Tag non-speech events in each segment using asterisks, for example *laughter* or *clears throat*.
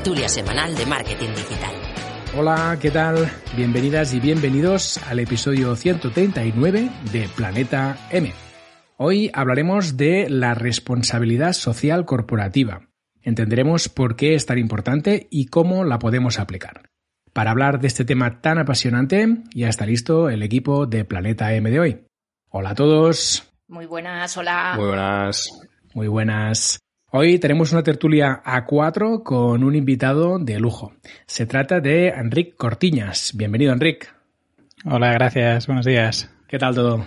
Tertulia semanal de marketing digital. Hola, ¿qué tal? Bienvenidas y bienvenidos al episodio 139 de Planeta M. Hoy hablaremos de la responsabilidad social corporativa. Entenderemos por qué es tan importante y cómo la podemos aplicar. Para hablar de este tema tan apasionante, ya está listo el equipo de Planeta M de hoy. Hola a todos. Muy buenas, hola. Muy buenas. Muy buenas. Hoy tenemos una tertulia A4 con un invitado de lujo. Se trata de Enric Cortiñas. Bienvenido, Enric. Hola, gracias. Buenos días. ¿Qué tal todo?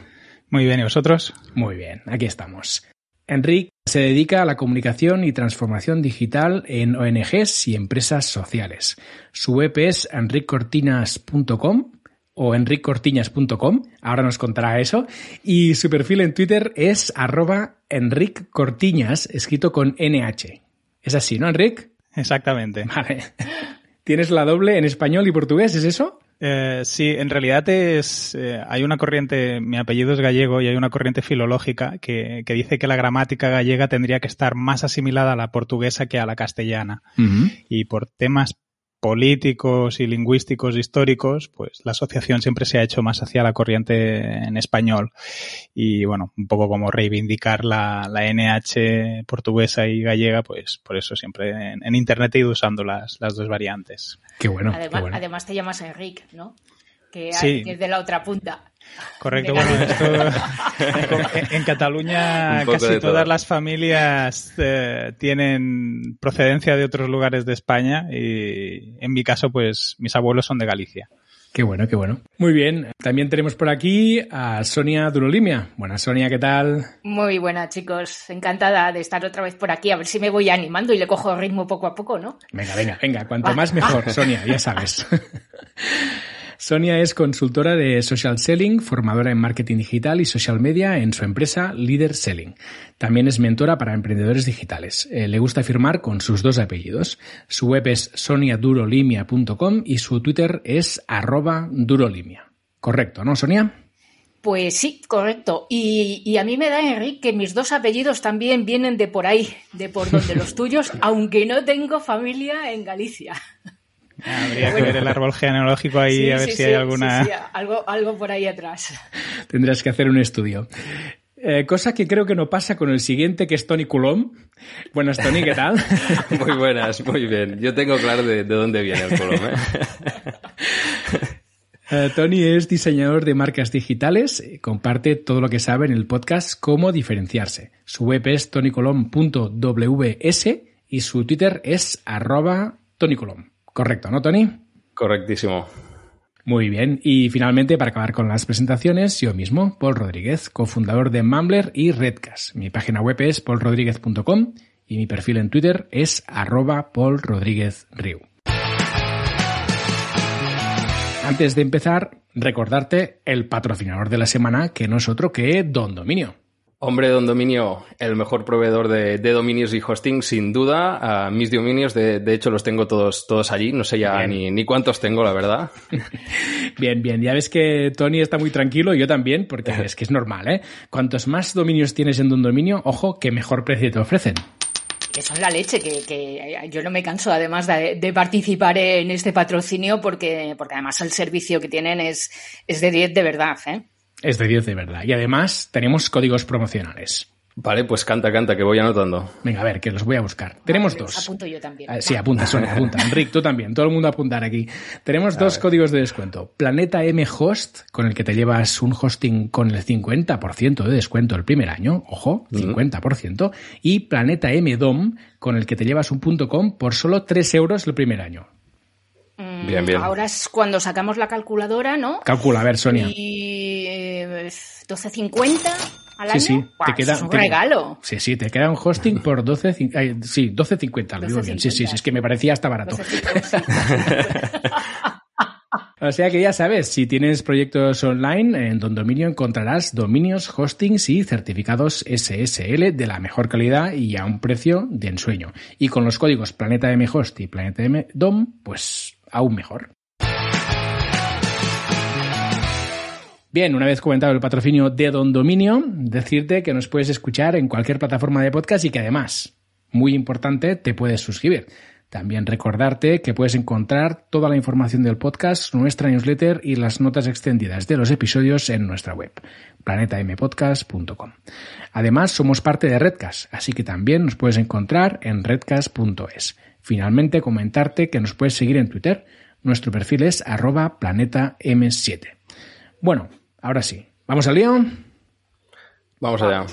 Muy bien, ¿y vosotros? Muy bien, aquí estamos. Enric se dedica a la comunicación y transformación digital en ONGs y empresas sociales. Su web es enriccortinas.com o enriccortiñas.com, ahora nos contará eso, y su perfil en Twitter es arroba enriccortiñas, escrito con NH. Es así, ¿no, Enric? Exactamente. *laughs* Vale. ¿Tienes la doble en español y portugués, es eso? Eh, sí, en realidad es eh, hay una corriente, mi apellido es gallego y hay una corriente filológica que, que, dice que la gramática gallega tendría que estar más asimilada a la portuguesa que a la castellana. Uh -huh. Y por temas políticos y lingüísticos históricos, pues la asociación siempre se ha hecho más hacia la corriente en español. Y bueno, un poco como reivindicar la, la NH portuguesa y gallega, pues por eso siempre en, en Internet he ido usando las, las dos variantes. Qué bueno, además, qué bueno. además te llamas Enric, ¿no? Que, hay, Sí. que es de la otra punta. Correcto, bueno, esto *laughs* en, en Cataluña casi todas las familias eh, tienen procedencia de otros lugares de España y en mi caso pues mis abuelos son de Galicia. Qué bueno, qué bueno. Muy bien. También tenemos por aquí a Sonia Durolimia. Buenas, Sonia, ¿qué tal? Muy buena, chicos. Encantada de estar otra vez por aquí. A ver si me voy animando y le cojo ritmo poco a poco, ¿no? Venga, venga, venga. Cuanto más mejor, *laughs* Sonia, ya sabes. *laughs* Sonia es consultora de social selling, formadora en marketing digital y social media en su empresa Leader Selling. También es mentora para emprendedores digitales. Eh, le gusta firmar con sus dos apellidos. Su web es soniadurolimia.com y su Twitter es arroba durolimia. Correcto, ¿no, Sonia? Pues sí, correcto. Y, y a mí me da, Enrique, que mis dos apellidos también vienen de por ahí, de por donde los *laughs* tuyos, aunque no tengo familia en Galicia. Habría Bueno. que ver el árbol genealógico ahí Sí, a ver sí, si sí, hay alguna... sí, sí, algo, algo por ahí atrás. Tendrás que hacer un estudio. Eh, cosa que creo que no pasa con el siguiente, que es Tony Coulomb. Buenas, Tony, ¿qué tal? *laughs* Muy buenas, muy bien. Yo tengo claro de, de dónde viene el colom, ¿eh? *laughs* Eh, Tony es diseñador de marcas digitales, comparte todo lo que sabe en el podcast Cómo diferenciarse. Su web es tonycolom.ws y su Twitter es arroba tonycolom. Correcto, ¿no, Tony? Correctísimo. Muy bien. Y finalmente, para acabar con las presentaciones, yo mismo, Paul Rodríguez, cofundador de Mumbler y Redcast. Mi página web es paulrodríguez.com y mi perfil en Twitter es arroba paulrodríguezriu. Antes de empezar, recordarte el patrocinador de la semana, que no es otro que Don Dominio. Hombre, Don Dominio, el mejor proveedor de, de dominios y hosting, sin duda. Ah, mis dominios, de, de hecho, los tengo todos, todos allí. No sé ya ni, ni cuántos tengo, la verdad. *laughs* Bien, bien. Ya ves que Tony está muy tranquilo, yo también, porque *laughs* es que es normal, ¿eh? Cuantos más dominios tienes en un dominio, ojo, que mejor precio te ofrecen. Que son la leche, que, que yo no me canso además de, de participar en este patrocinio porque, porque además el servicio que tienen es, es de 10 de verdad, ¿eh? Es de 10 de verdad. Y además tenemos códigos promocionales. Vale, pues canta, canta, que voy anotando. Venga, a ver, que los voy a buscar. Tenemos dos. Apunto yo también. Ah, sí, apunta, Sonia, apunta. *laughs* Enric, tú también. Todo el mundo a apuntar aquí. Tenemos dos códigos de descuento. Planeta M Host, con el que te llevas un hosting con el 50% de descuento el primer año. Ojo, 50%. Y Planeta M DOM, con el que te llevas un punto .com por solo 3 euros el primer año. Bien, bien. Ahora es cuando sacamos la calculadora, ¿no? Calcula, a ver, Sonia. Y eh, 12.50 al año. Sí, sí, te queda, es un te- regalo. Sí, sí, te queda un hosting por 12, cin- ay, sí, 12.50, lo digo bien. Sí, sí, sí, es que me parecía hasta barato. 12.50. *laughs* O sea que ya sabes, si tienes proyectos online, en Don Dominio encontrarás dominios, hostings y certificados SSL de la mejor calidad y a un precio de ensueño. Y con los códigos Planeta M Host y Planeta M DOM, pues aún mejor. Bien, una vez comentado el patrocinio de Don Dominio, decirte que nos puedes escuchar en cualquier plataforma de podcast y que además, muy importante, te puedes suscribir. También recordarte que puedes encontrar toda la información del podcast, nuestra newsletter y las notas extendidas de los episodios en nuestra web, planetampodcast.com. Además, somos parte de Redcast, así que también nos puedes encontrar en redcast.es. Finalmente, comentarte que nos puedes seguir en Twitter. Nuestro perfil es arroba planetam7. Bueno, ahora sí. ¿Vamos al lío? Vamos allá.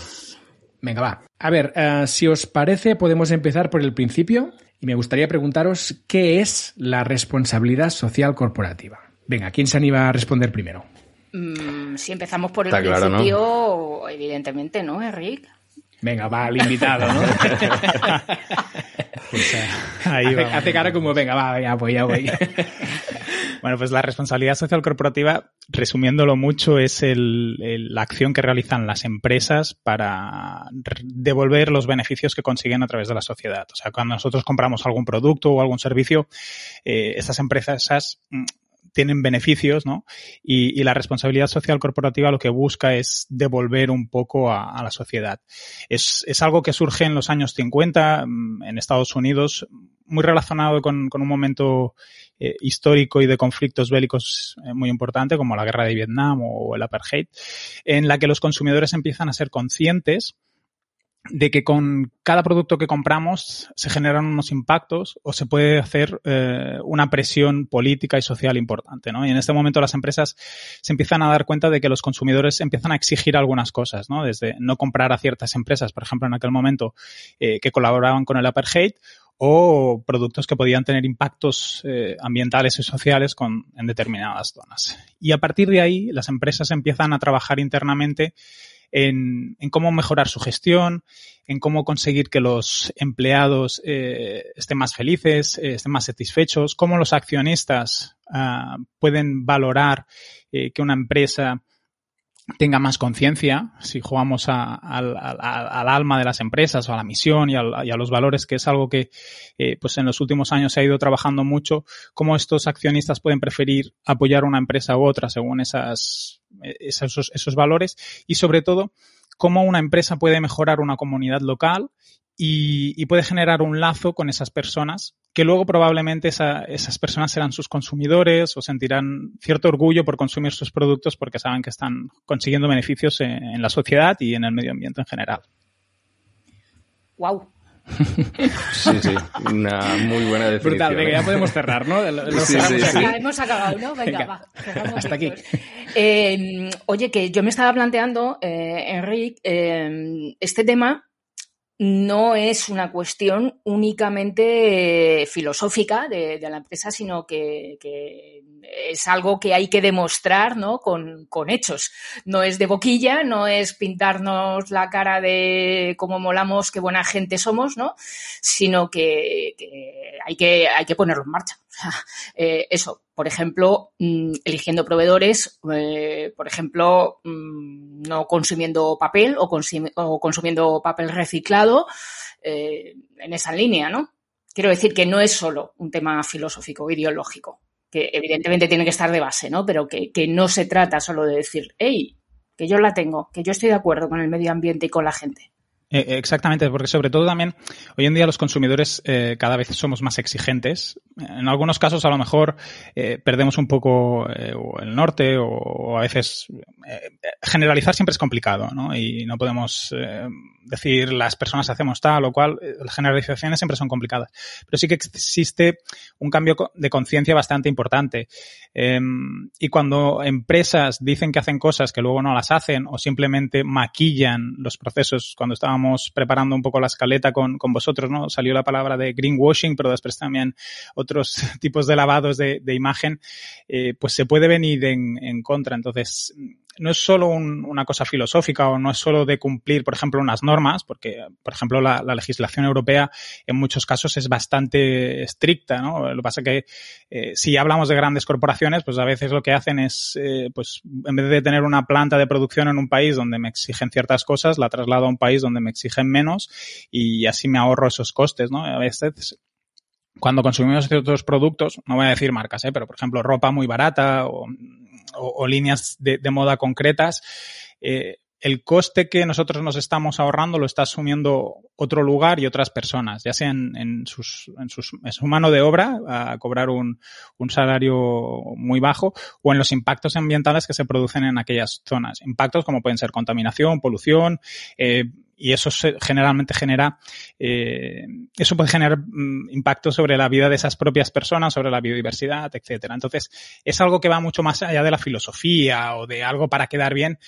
Venga, va. A ver, eh, si os parece, podemos empezar por el principio y me gustaría preguntaros qué es la responsabilidad social corporativa. Venga, ¿quién se anima a responder primero? Mm, si empezamos por el Está claro, ¿no? principio, evidentemente, ¿no, Enric? Venga, va al invitado, ¿no? *laughs* *laughs* Ahí hace, hace cara como, venga, va, ya voy, ya *laughs* voy. Bueno, pues la responsabilidad social corporativa, resumiéndolo mucho, es el- el- la acción que realizan las empresas para devolver los beneficios que consiguen a través de la sociedad. O sea, cuando nosotros compramos algún producto o algún servicio, eh, estas empresas mm, tienen beneficios, ¿no? Y, la responsabilidad social corporativa lo que busca es devolver un poco a, la sociedad. Es, es algo que surge en los años 50 mm, en Estados Unidos, muy relacionado con, un momento eh, histórico y de conflictos bélicos eh, muy importante, como la guerra de Vietnam o el apartheid, en la que los consumidores empiezan a ser conscientes de que con cada producto que compramos se generan unos impactos o se puede hacer eh, una presión política y social importante, ¿no? Y en este momento las empresas se empiezan a dar cuenta de que los consumidores empiezan a exigir algunas cosas, ¿no? Desde no comprar a ciertas empresas, por ejemplo, en aquel momento eh, que colaboraban con el apartheid o productos que podían tener impactos eh, ambientales y sociales con, en determinadas zonas. Y a partir de ahí, las empresas empiezan a trabajar internamente en, en cómo mejorar su gestión, en cómo conseguir que los empleados eh, estén más felices, eh, estén más satisfechos, cómo los accionistas ah, pueden valorar eh, que una empresa tenga más conciencia, si jugamos a- al, al- al alma de las empresas o a la misión y, y a los valores, que es algo que eh, pues en los últimos años se ha ido trabajando mucho, cómo estos accionistas pueden preferir apoyar una empresa u otra según esas, esos, esos valores y sobre todo cómo una empresa puede mejorar una comunidad local y puede generar un lazo con esas personas que luego probablemente esa- esas personas serán sus consumidores o sentirán cierto orgullo por consumir sus productos porque saben que están consiguiendo beneficios en, en la sociedad y en el medio ambiente en general. Wow. Sí, sí. Una muy buena definición. Brutal, venga, ¿eh? ya podemos cerrar, ¿no? Lo- lo Sí, cerramos sí, aquí. sí. Ya hemos acabado, ¿no? Venga, Venga. va. cerramos Hasta aquí. Eh, oye, que yo me estaba planteando, eh, Enric, eh, este tema no es una cuestión únicamente eh, filosófica de, la empresa, sino que, es algo que hay que demostrar ¿no? con, hechos. No es de boquilla, no es pintarnos la cara de cómo molamos, qué buena gente somos, ¿no? sino que hay, que hay que ponerlo en marcha. *laughs* Eh, eso, por ejemplo, mm, eligiendo proveedores, eh, por ejemplo, mm, no consumiendo papel o consumiendo papel reciclado eh, en esa línea, ¿no? Quiero decir que no es solo un tema filosófico o ideológico, que evidentemente tiene que estar de base, ¿no? Pero que, que no se trata solo de decir, hey, que yo la tengo, que yo estoy de acuerdo con el medio ambiente y con la gente. Eh, exactamente, porque sobre todo también hoy en día los consumidores eh, cada vez somos más exigentes. En algunos casos a lo mejor eh, perdemos un poco el norte o, a veces generalizar siempre es complicado, ¿no? Y no podemos decir las personas hacemos tal o cual. Las generalizaciones siempre son complicadas. Pero sí que existe un cambio de conciencia bastante importante. Em, y cuando empresas dicen que hacen cosas que luego no las hacen o simplemente maquillan los procesos cuando estábamos preparando un poco la escaleta con, con vosotros, ¿no? Salió la palabra de greenwashing, pero después también otros *laughs* tipos de lavados de, de imagen, eh, pues se puede venir en, en contra. Entonces, no es solo un, una cosa filosófica o no es solo de cumplir, por ejemplo, unas normas, porque, por ejemplo, la, la legislación europea en muchos casos es bastante estricta, ¿no? Lo que pasa es que eh, si hablamos de grandes corporaciones, pues a veces lo que hacen es, eh, pues, en vez de tener una planta de producción en un país donde me exigen ciertas cosas, la traslado a un país donde me exigen menos y así me ahorro esos costes, ¿no? A veces cuando consumimos ciertos productos, no voy a decir marcas, ¿eh? pero por ejemplo ropa muy barata o o, líneas de, de, moda concretas, eh, el coste que nosotros nos estamos ahorrando lo está asumiendo otro lugar y otras personas, ya sea en, en, sus, en, sus, en su mano de obra, a cobrar un, un, salario muy bajo, o en los impactos ambientales que se producen en aquellas zonas. Impactos como pueden ser contaminación, polución, eh, y eso se, generalmente genera, eh, eso puede generar mm, impacto sobre la vida de esas propias personas, sobre la biodiversidad, etcétera. Entonces, es algo que va mucho más allá de la filosofía o de algo para quedar bien,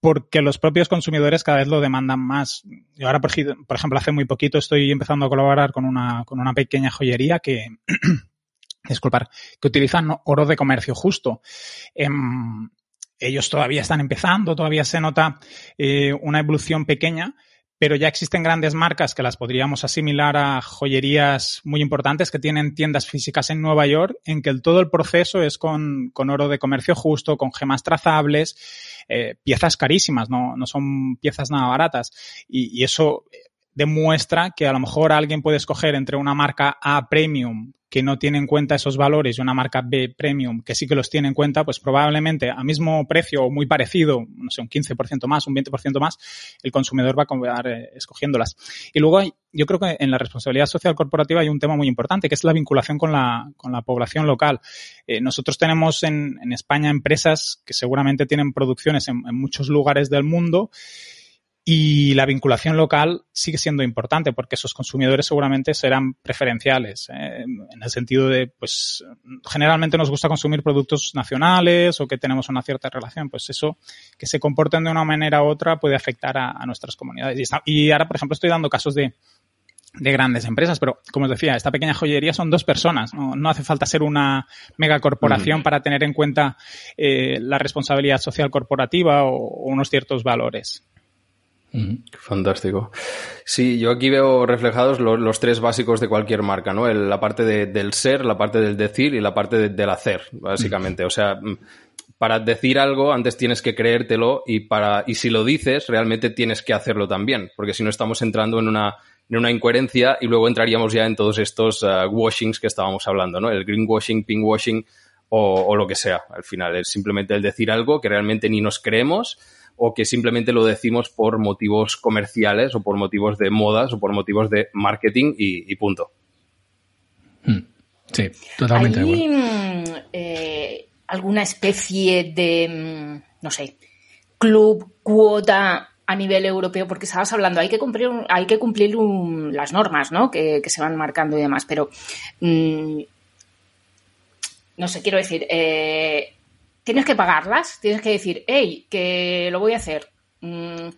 porque los propios consumidores cada vez lo demandan más. Yo ahora, por, por ejemplo, hace muy poquito estoy empezando a colaborar con una, con una pequeña joyería que, *clears throat* disculpar, que utilizan oro de comercio justo. Eh, ellos todavía están empezando, todavía se nota eh, una evolución pequeña, pero ya existen grandes marcas que las podríamos asimilar a joyerías muy importantes que tienen tiendas físicas en Nueva York, en que todo el proceso es con, con, oro de comercio justo, con gemas trazables, eh, piezas carísimas, no, no son piezas nada baratas. Y eso demuestra que a lo mejor alguien puede escoger entre una marca A premium que no tiene en cuenta esos valores y una marca B premium que sí que los tiene en cuenta, pues probablemente a mismo precio o muy parecido, no sé, un 15% más, un 20% más, el consumidor va a acabar eh, escogiéndolas. Y luego yo creo que en la responsabilidad social corporativa hay un tema muy importante, que es la vinculación con la, con la población local. Eh, nosotros tenemos en, en, España empresas que seguramente tienen producciones en, en muchos lugares del mundo y la vinculación local sigue siendo importante porque esos consumidores seguramente serán preferenciales eh, en el sentido de, pues, generalmente nos gusta consumir productos nacionales o que tenemos una cierta relación. Pues eso, que se comporten de una manera u otra puede afectar a, a nuestras comunidades. Y, está, y, ahora, por ejemplo, estoy dando casos de, de grandes empresas, pero como os decía, esta pequeña joyería son dos personas. No, no hace falta ser una megacorporación mm. para tener en cuenta eh, la responsabilidad social corporativa o, o unos ciertos valores. Fantástico. Sí, yo aquí veo reflejados los, los tres básicos de cualquier marca, ¿no? El, la parte de, del ser, la parte del decir y la parte de, del hacer, básicamente. O sea, mm, para decir algo antes tienes que creértelo y para y si lo dices realmente tienes que hacerlo también, porque si no estamos entrando en una en una incoherencia y luego entraríamos ya en todos estos uh, washings que estábamos hablando, ¿no? El greenwashing, pinkwashing o, o lo que sea. Al final es simplemente el decir algo que realmente ni nos creemos o que simplemente lo decimos por motivos comerciales o por motivos de modas o por motivos de marketing y, y punto. Hmm. Sí, totalmente. ¿Hay eh, alguna especie de, mm, no sé, club, cuota a nivel europeo? Porque estabas hablando, hay que cumplir, hay que cumplir un, las normas, ¿no? Que, que, se van marcando y demás, pero mmm, no sé, quiero decir, eh, tienes que pagarlas, tienes que decir, hey, que lo voy a hacer. Mm,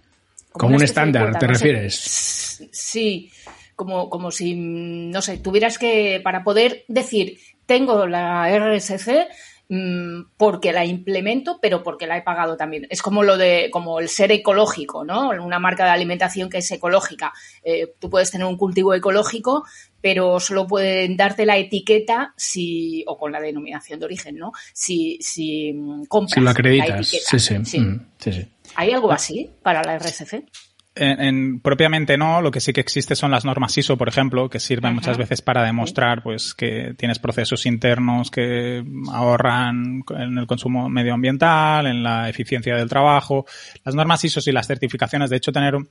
como, un estándar, ¿te no refieres? Sé. Sí, como, como si, no sé, tuvieras que, para poder decir, tengo la RSC, mmm, porque la implemento, pero porque la he pagado también. Es como lo de, como el ser ecológico, ¿no? Una marca de alimentación que es ecológica. Eh, tú puedes tener un cultivo ecológico, pero solo pueden darte la etiqueta si, o con la denominación de origen, ¿no? Si, si compras si lo acreditas. La etiqueta. Sí, sí. sí. Mm, sí, sí. ¿Hay algo así para la RSC? En, propiamente no, lo que sí que existe son las normas ISO, por ejemplo, que sirven muchas veces para demostrar pues que tienes procesos internos que ahorran en el consumo medioambiental, en la eficiencia del trabajo. Las normas ISO y las certificaciones, de hecho, tener un,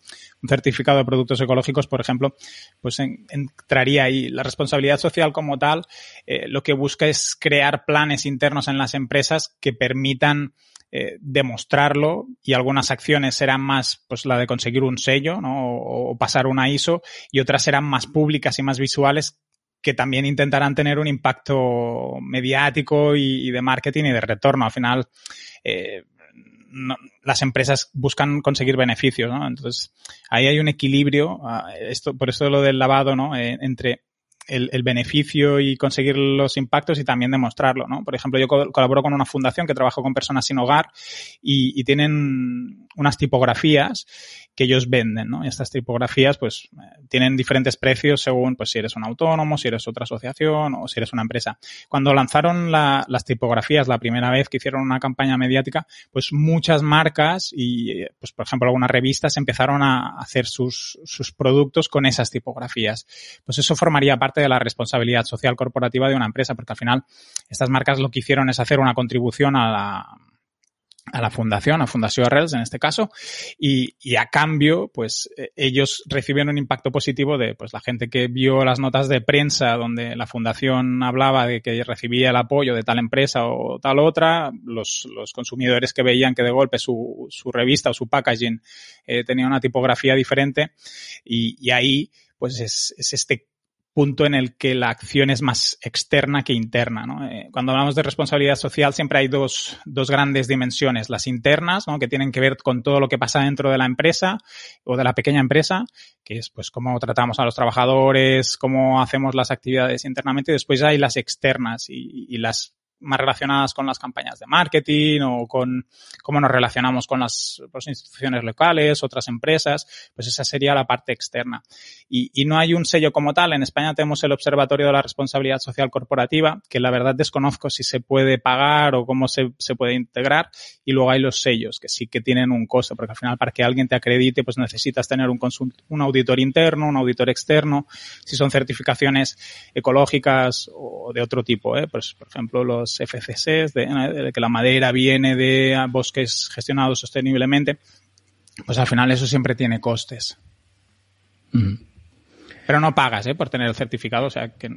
certificado de productos ecológicos, por ejemplo, pues entraría ahí. La responsabilidad social como tal, eh, lo que busca es crear planes internos en las empresas que permitan eh, demostrarlo y algunas acciones serán más pues la de conseguir un sello ¿no? o, pasar una ISO y otras serán más públicas y más visuales que también intentarán tener un impacto mediático y, de marketing y de retorno. Al final, eh, las empresas buscan conseguir beneficios, ¿no? Entonces, ahí hay un equilibrio, ah, esto, por eso lo del lavado, ¿no? Eh, entre el, beneficio y conseguir los impactos y también demostrarlo, ¿no? Por ejemplo, yo colaboro con una fundación que trabaja con personas sin hogar y, tienen unas tipografías que ellos venden, ¿no? Y estas tipografías, pues, tienen diferentes precios según, pues, si eres un autónomo, si eres otra asociación o si eres una empresa. Cuando lanzaron las tipografías la primera vez que hicieron una campaña mediática, pues muchas marcas y, pues, por ejemplo, algunas revistas empezaron a hacer sus, sus productos con esas tipografías. Pues eso formaría parte de la responsabilidad social corporativa de una empresa, porque al final estas marcas lo que hicieron es hacer una contribución a la, a la fundación, a Fundación Arrels en este caso, y, y, a cambio, pues eh, ellos recibieron un impacto positivo de pues la gente que vio las notas de prensa donde la fundación hablaba de que recibía el apoyo de tal empresa o tal otra, los, los consumidores que veían que de golpe su, su revista o su packaging eh, tenía una tipografía diferente y, y ahí pues es, es este punto en el que la acción es más externa que interna. ¿no? Eh, cuando hablamos de responsabilidad social siempre hay dos, dos grandes dimensiones. Las internas, ¿no? que tienen que ver con todo lo que pasa dentro de la empresa o de la pequeña empresa, que es pues cómo tratamos a los trabajadores, cómo hacemos las actividades internamente. Después hay las externas y, y las más relacionadas con las campañas de marketing o con cómo nos relacionamos con las, pues, instituciones locales, otras empresas, pues esa sería la parte externa. Y, no hay un sello como tal. En España tenemos el Observatorio de la Responsabilidad Social Corporativa, que la verdad desconozco si se puede pagar o cómo se, se puede integrar. Y luego hay los sellos, que sí que tienen un costo, porque al final para que alguien te acredite, pues necesitas tener un, un auditor interno, un auditor externo, si son certificaciones ecológicas o de otro tipo, ¿eh? pues por ejemplo los FCCs, de, que la madera viene de bosques gestionados sosteniblemente, pues al final eso siempre tiene costes. Pero no pagas ¿eh? por tener el certificado, o sea, que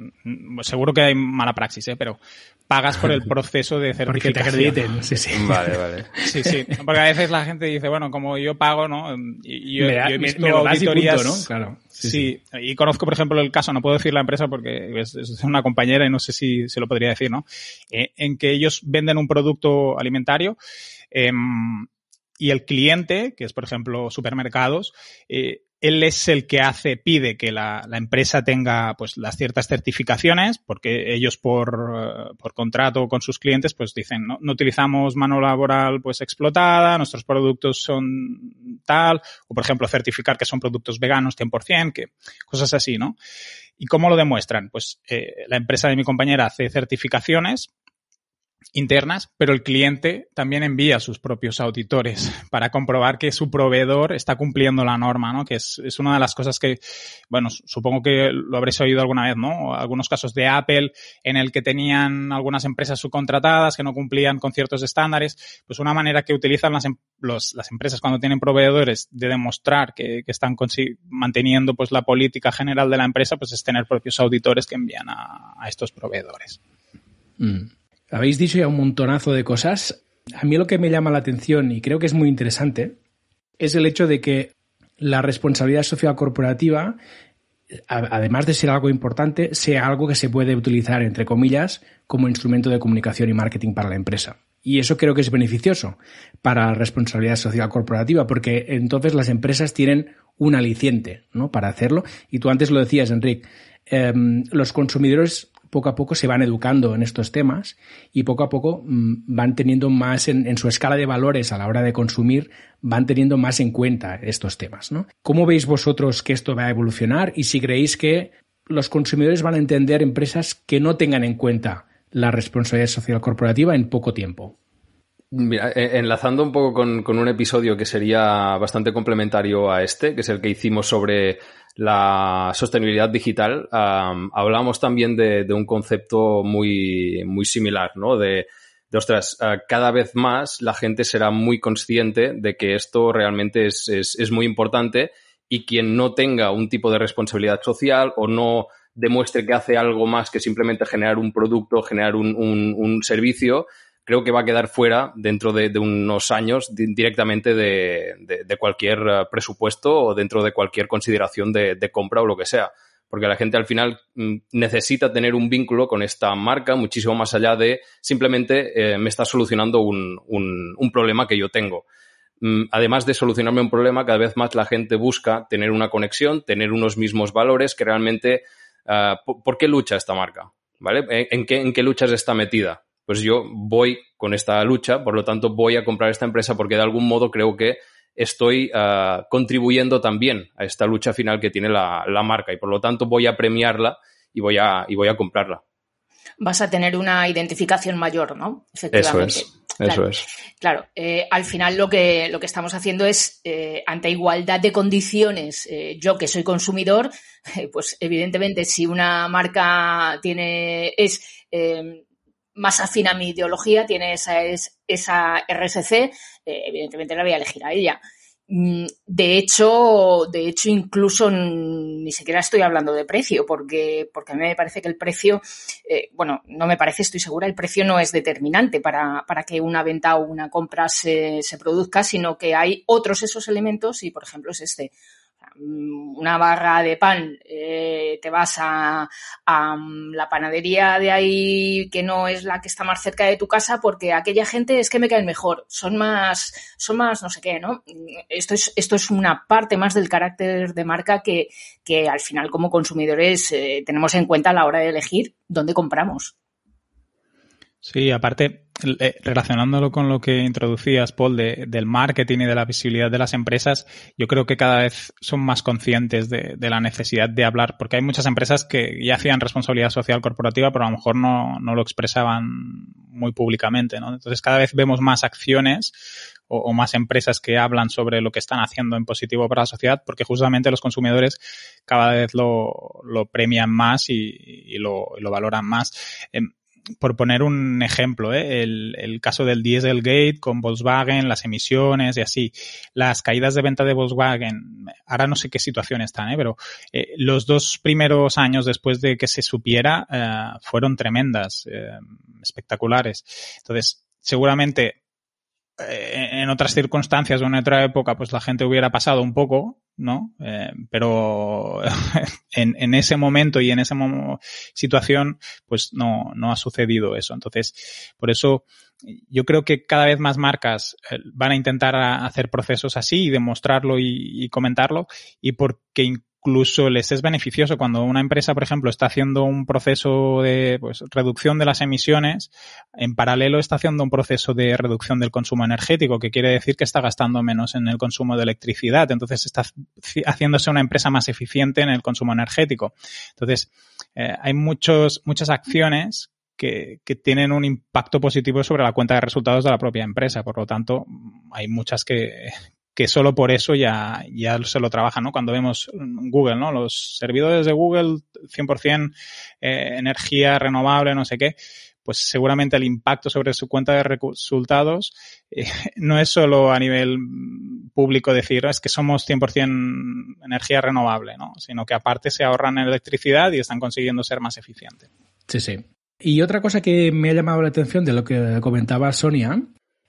seguro que hay mala praxis, ¿eh? pero pagas por el *laughs* proceso de certificación. Porque te acrediten, sí, sí. Vale, vale. Sí, sí, porque a veces la gente dice, bueno, como yo pago, ¿no? Y yo, he visto auditorías... ¿no? Claro. Sí, y conozco, por ejemplo, el caso, no puedo decir la empresa porque es, una compañera y no sé si se lo podría decir, ¿no? Eh, en que ellos venden un producto alimentario em, y el cliente, que es, por ejemplo, supermercados, eh, él es el que hace, pide que la, empresa tenga pues las ciertas certificaciones, porque ellos por, por contrato con sus clientes pues dicen no, no, utilizamos mano laboral pues explotada, nuestros productos son tal, o por ejemplo certificar que son productos veganos 100%, que cosas así, ¿no? ¿Y cómo lo demuestran? Pues eh, la empresa de mi compañera hace certificaciones internas, pero el cliente también envía sus propios auditores para comprobar que su proveedor está cumpliendo la norma, ¿no? Que es, es, una de las cosas que, bueno, supongo que lo habréis oído alguna vez, ¿no? Algunos casos de Apple en el que tenían algunas empresas subcontratadas que no cumplían con ciertos estándares, pues una manera que utilizan las, em, los, las empresas cuando tienen proveedores de demostrar que, están manteniendo pues la política general de la empresa, pues es tener propios auditores que envían a, a estos proveedores. Mm. Habéis dicho ya un montonazo de cosas. A mí lo que me llama la atención y creo que es muy interesante es el hecho de que la responsabilidad social corporativa, además de ser algo importante, sea algo que se puede utilizar, entre comillas, como instrumento de comunicación y marketing para la empresa. Y eso creo que es beneficioso para la responsabilidad social corporativa, porque entonces las empresas tienen un aliciente ¿no? para hacerlo. Y tú antes lo decías, Enrique, em, los consumidores poco a poco se van educando en estos temas y poco a poco mm, van teniendo más en, su escala de valores a la hora de consumir, van teniendo más en cuenta estos temas. ¿no? ¿Cómo veis vosotros que esto va a evolucionar y si creéis que los consumidores van a entender empresas que no tengan en cuenta la responsabilidad social corporativa en poco tiempo? Mira, eh, enlazando un poco con, un episodio que sería bastante complementario a este, que es el que hicimos sobre la sostenibilidad digital, hablamos también de, un concepto muy, muy similar, ¿no? De, ostras, eh, cada vez más la gente será muy consciente de que esto realmente es, es, muy importante y quien no tenga un tipo de responsabilidad social o no demuestre que hace algo más que simplemente generar un producto, generar un, un, servicio, creo que va a quedar fuera dentro de, unos años directamente de, cualquier eh, presupuesto o dentro de cualquier consideración de, compra o lo que sea porque la gente al final mm, necesita tener un vínculo con esta marca muchísimo más allá de simplemente eh, me está solucionando un, un, problema que yo tengo. Mm, además de solucionarme un problema, cada vez más la gente busca tener una conexión, tener unos mismos valores que realmente... Ah, ¿Por qué lucha esta marca? ¿Vale? ¿En qué, ¿En qué luchas está metida? Pues yo voy con esta lucha, por lo tanto voy a comprar esta empresa porque de algún modo creo que estoy ah, contribuyendo también a esta lucha final que tiene la, marca y por lo tanto voy a premiarla y voy a, y voy a comprarla. Vas a tener una identificación mayor, ¿no? Efectivamente. Eso es. Claro, Eso es. Claro, eh, al final lo que, lo que estamos haciendo es, eh, ante igualdad de condiciones, eh, yo que soy consumidor, *laughs* pues evidentemente si una marca tiene, es más afín a mi ideología, tiene esa, esa RSC, eh, evidentemente la voy a elegir a ella. Mm, de hecho, de hecho, incluso ni siquiera estoy hablando de precio, porque, porque a mí me parece que el precio, eh, bueno, no me parece, estoy segura, el precio no es determinante para, para que una venta o una compra se, se produzca, sino que hay otros esos elementos y, por ejemplo, es este. Mm, una barra de pan, eh, te vas a, mm, la panadería de ahí que no es la que está más cerca de tu casa porque aquella gente es que me caen mejor, son más, son más no sé qué, ¿no? Esto es, esto es una parte más del carácter de marca que, que al final como consumidores eh, tenemos en cuenta a la hora de elegir dónde compramos. Sí, aparte, eh, relacionándolo con lo que introducías, Paul, de, del marketing y de la visibilidad de las empresas, yo creo que cada vez son más conscientes de, la necesidad de hablar, porque hay muchas empresas que ya hacían responsabilidad social corporativa, pero a lo mejor no, no lo expresaban muy públicamente, ¿no? Entonces cada vez vemos más acciones o, más empresas que hablan sobre lo que están haciendo en positivo para la sociedad, porque justamente los consumidores cada vez lo, lo premian más y, lo, lo, valoran más. Em, por poner un ejemplo, ¿eh? el, caso del Dieselgate con Volkswagen, las emisiones y así, las caídas de venta de Volkswagen, ahora no sé qué situación están, ¿eh? pero eh, los dos primeros años después de que se supiera eh, fueron tremendas, espectaculares. Entonces, seguramente en otras circunstancias o en otra época, pues la gente hubiera pasado un poco, ¿no? Eh, pero *laughs* en, en, ese momento y en esa situación, pues no, no ha sucedido eso. Entonces, por eso yo creo que cada vez más marcas eh, van a intentar hacer procesos así y demostrarlo y, y comentarlo y porque incluso les es beneficioso cuando una empresa, por ejemplo, está haciendo un proceso de pues, reducción de las emisiones, en paralelo está haciendo un proceso de reducción del consumo energético, que quiere decir que está gastando menos en el consumo de electricidad. Entonces está haciéndose una empresa más eficiente en el consumo energético. Entonces, eh, hay muchos, muchas acciones que, que, tienen un impacto positivo sobre la cuenta de resultados de la propia empresa. Por lo tanto, hay muchas que, que solo por eso ya, ya se lo trabajan, ¿no? Cuando vemos Google, ¿no? Los servidores de Google, 100% eh, energía renovable, no sé qué, pues seguramente el impacto sobre su cuenta de resultados eh, *laughs* no es solo a nivel público decir, es que somos 100% energía renovable, ¿no? Sino que aparte se ahorran electricidad y están consiguiendo ser más eficientes. Sí, sí. Y otra cosa que me ha llamado la atención de lo que comentaba Sonia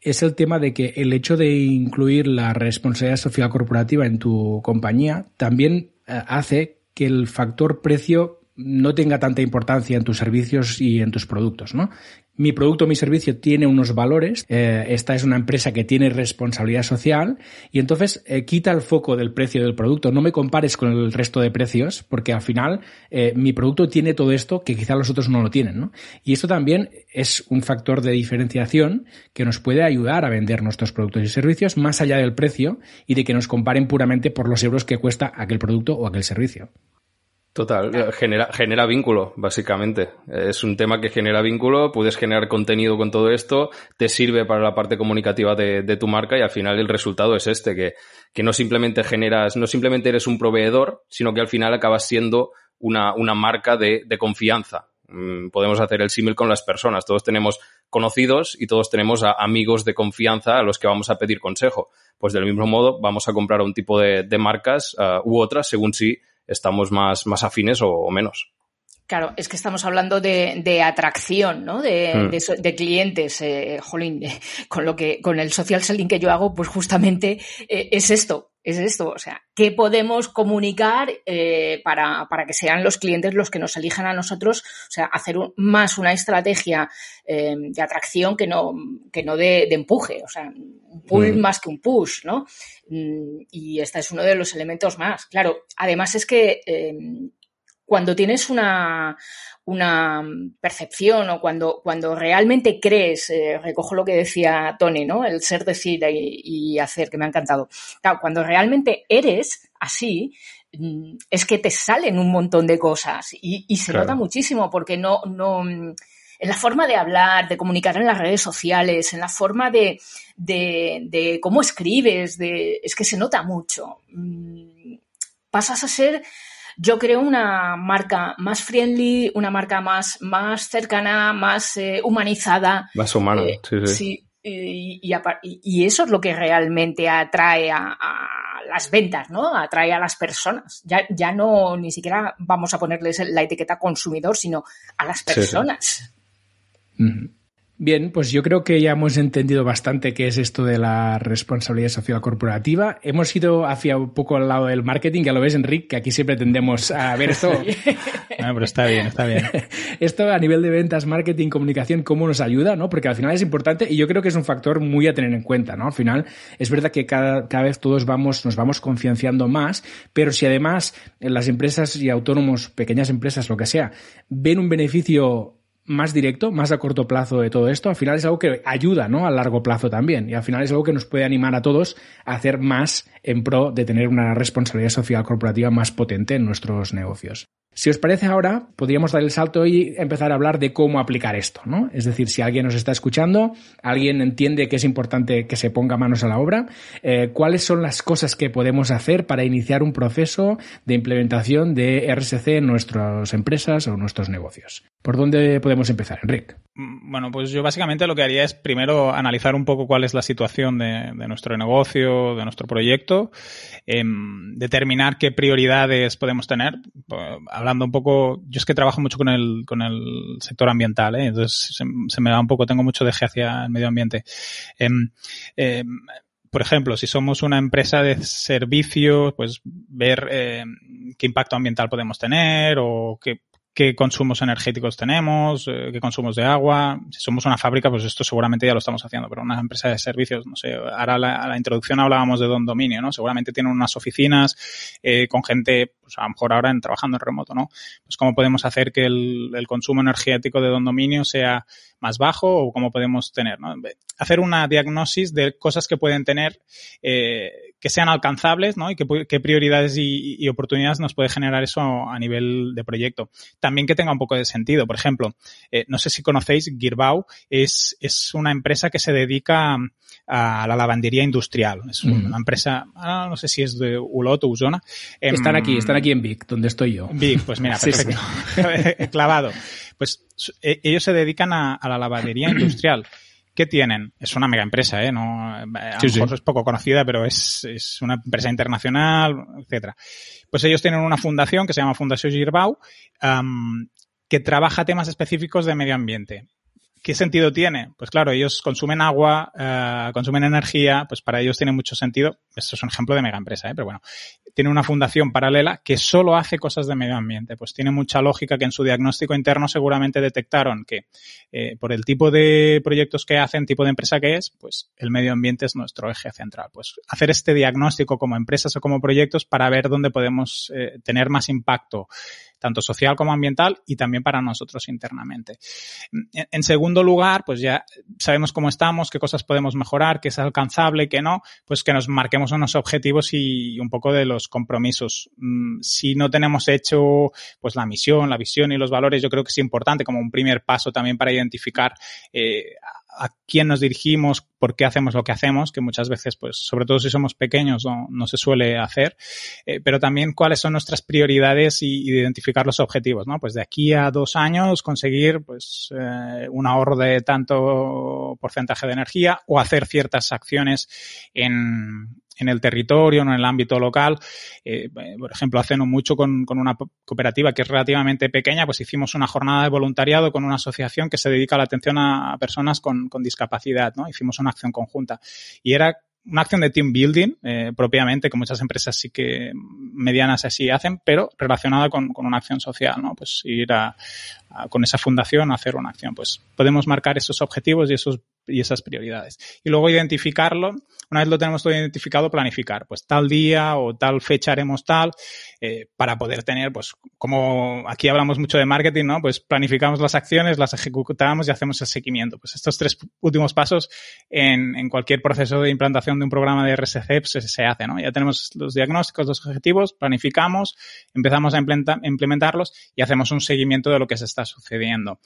es el tema de que el hecho de incluir la responsabilidad social corporativa en tu compañía también eh, hace que el factor precio no tenga tanta importancia en tus servicios y en tus productos, ¿no? Mi producto, mi servicio tiene unos valores, eh, esta es una empresa que tiene responsabilidad social y entonces eh, quita el foco del precio del producto. No me compares con el resto de precios porque al final eh, mi producto tiene todo esto que quizá los otros no lo tienen. ¿no? Y esto también es un factor de diferenciación que nos puede ayudar a vender nuestros productos y servicios más allá del precio y de que nos comparen puramente por los euros que cuesta aquel producto o aquel servicio. Total, genera, genera vínculo, básicamente. Es un tema que genera vínculo, puedes generar contenido con todo esto, te sirve para la parte comunicativa de, de tu marca y al final el resultado es este, que, que, no simplemente generas, no simplemente eres un proveedor, sino que al final acabas siendo una, una marca de, de confianza. Mm, podemos hacer el símil con las personas. Todos tenemos conocidos y todos tenemos amigos de confianza a los que vamos a pedir consejo. Pues del mismo modo vamos a comprar un tipo de, de marcas uh, u otras según si estamos más, más afines o, o menos. Claro, es que estamos hablando de, de atracción, ¿no? De, mm. de, de clientes, eh, jolín, *laughs* con lo que, con el social selling que yo hago, pues justamente eh, es esto, es esto, o sea, ¿qué podemos comunicar eh, para, para, que sean los clientes los que nos elijan a nosotros? O sea, hacer un, más una estrategia eh, de atracción que no, que no de, de, empuje, o sea, un pull mm. más que un push, ¿no? Mm, y este es uno de los elementos más. Claro, además es que eh, cuando tienes una, una percepción o cuando, cuando realmente crees, eh, recojo lo que decía Tony, ¿no? El ser, decir y, y, hacer, que me ha encantado. Claro, cuando realmente eres así, mm, es que te salen un montón de cosas y, y se claro. nota muchísimo porque no, no, en la forma de hablar, de comunicar en las redes sociales, en la forma de, de, de cómo escribes, de, es que se nota mucho. Mm, pasas a ser yo creo una marca más friendly, una marca más, más cercana, más eh, humanizada. Más humana, eh, sí, sí. sí y, y, y, eso es lo que realmente atrae a, a, las ventas, ¿no? Atrae a las personas. Ya, ya no, ni siquiera vamos a ponerles la etiqueta consumidor, sino a las personas. Sí. Uh -huh. Bien, pues yo creo que ya hemos entendido bastante qué es esto de la responsabilidad social corporativa. Hemos ido hacia un poco al lado del marketing, ya lo ves, Enrique, que aquí siempre tendemos a ver esto. bueno, *laughs* pero está bien, está bien. Esto a nivel de ventas, marketing, comunicación, cómo nos ayuda, ¿no? Porque al final es importante y yo creo que es un factor muy a tener en cuenta, ¿no? Al final es verdad que cada, cada vez todos vamos, nos vamos concienciando más, pero si además las empresas y autónomos, pequeñas empresas, lo que sea, ven un beneficio más directo, más a corto plazo de todo esto, al final es algo que ayuda, ¿no? A largo plazo también. Y al final es algo que nos puede animar a todos a hacer más en pro de tener una responsabilidad social corporativa más potente en nuestros negocios. Si os parece ahora, podríamos dar el salto y empezar a hablar de cómo aplicar esto, ¿no? Es decir, si alguien nos está escuchando, alguien entiende que es importante que se ponga manos a la obra, eh, ¿cuáles son las cosas que podemos hacer para iniciar un proceso de implementación de RSC en nuestras empresas o nuestros negocios? ¿Por dónde podemos empezar, Enrique? Bueno, pues yo básicamente lo que haría es primero analizar un poco cuál es la situación de, nuestro negocio, de nuestro proyecto, eh, determinar qué prioridades podemos tener. Hablando un poco, yo es que trabajo mucho con el, con el sector ambiental, ¿eh? entonces se, me da un poco, tengo mucho deje hacia el medio ambiente. Eh, por ejemplo, si somos una empresa de servicios, pues ver eh, qué impacto ambiental podemos tener o qué, qué consumos energéticos tenemos, eh, qué consumos de agua. Si somos una fábrica, pues esto seguramente ya lo estamos haciendo, pero una empresa de servicios, no sé, ahora la, la introducción hablábamos de don dominio, ¿no? Seguramente tienen unas oficinas eh, con gente, pues a lo mejor ahora en, trabajando en remoto, ¿no? Pues cómo podemos hacer que el, el, consumo energético de don dominio sea más bajo o cómo podemos tener, ¿no? Hacer una diagnosis de cosas que pueden tener eh, que sean alcanzables, ¿no? Y qué, qué prioridades y, y, oportunidades nos puede generar eso a nivel de proyecto. También que tenga un poco de sentido. Por ejemplo, eh, no sé si conocéis, Girbau es, es una empresa que se dedica a la lavandería industrial. Es mm. una empresa, ah, no sé si es de Ulot o Usona. Están aquí, están aquí en Vic, donde estoy yo. Vic, pues mira, *laughs* perfecto. Sí, sí. *laughs* Clavado. Pues e, ellos se dedican a, a la lavandería industrial. ¿Qué tienen? Es una mega empresa, ¿eh? No, a sí, lo mejor sí. es poco conocida, pero es, es una empresa internacional, etcétera. Pues ellos tienen una fundación que se llama Fundación Girbau, um, que trabaja temas específicos de medio ambiente. ¿Qué sentido tiene? Pues claro, ellos consumen agua, uh, consumen energía, pues para ellos tiene mucho sentido. Esto es un ejemplo de mega empresa, ¿eh? pero bueno, tiene una fundación paralela que solo hace cosas de medio ambiente. Pues tiene mucha lógica que en su diagnóstico interno seguramente detectaron que eh, por el tipo de proyectos que hacen, tipo de empresa que es, pues el medio ambiente es nuestro eje central. Pues hacer este diagnóstico como empresas o como proyectos para ver dónde podemos eh, tener más impacto tanto social como ambiental y también para nosotros internamente. En, segundo lugar, pues ya sabemos cómo estamos, qué cosas podemos mejorar, qué es alcanzable, qué no, pues que nos marquemos unos objetivos y un poco de los compromisos. Mm, si no tenemos hecho pues la misión, la visión y los valores, yo creo que es importante como un primer paso también para identificar eh, a quién nos dirigimos, por qué hacemos lo que hacemos, que muchas veces, pues, sobre todo si somos pequeños, no, se suele hacer, eh, pero también cuáles son nuestras prioridades y, identificar los objetivos, ¿no? Pues de aquí a dos años conseguir, pues, eh, un ahorro de tanto porcentaje de energía o hacer ciertas acciones en, en el territorio, en el ámbito local. Eh, por ejemplo, hace no mucho con, con, una cooperativa que es relativamente pequeña, pues hicimos una jornada de voluntariado con una asociación que se dedica a la atención a, personas con, con, discapacidad, ¿no? Hicimos una acción conjunta. Y era una acción de team building, eh, propiamente, que muchas empresas sí que medianas así hacen, pero relacionada con, con una acción social, ¿no? Pues ir a, con esa fundación a hacer una acción. Pues podemos marcar esos objetivos y esos y esas prioridades. Y luego identificarlo, una vez lo tenemos todo identificado, planificar, pues tal día o tal fecha haremos tal, eh, para poder tener, pues como aquí hablamos mucho de marketing, ¿no? Pues planificamos las acciones, las ejecutamos y hacemos el seguimiento. Pues estos tres últimos pasos en, cualquier proceso de implantación de un programa de RSC pues, se, hace, ¿no? Ya tenemos los diagnósticos, los objetivos, planificamos, empezamos a implementarlos y hacemos un seguimiento de lo que se está sucediendo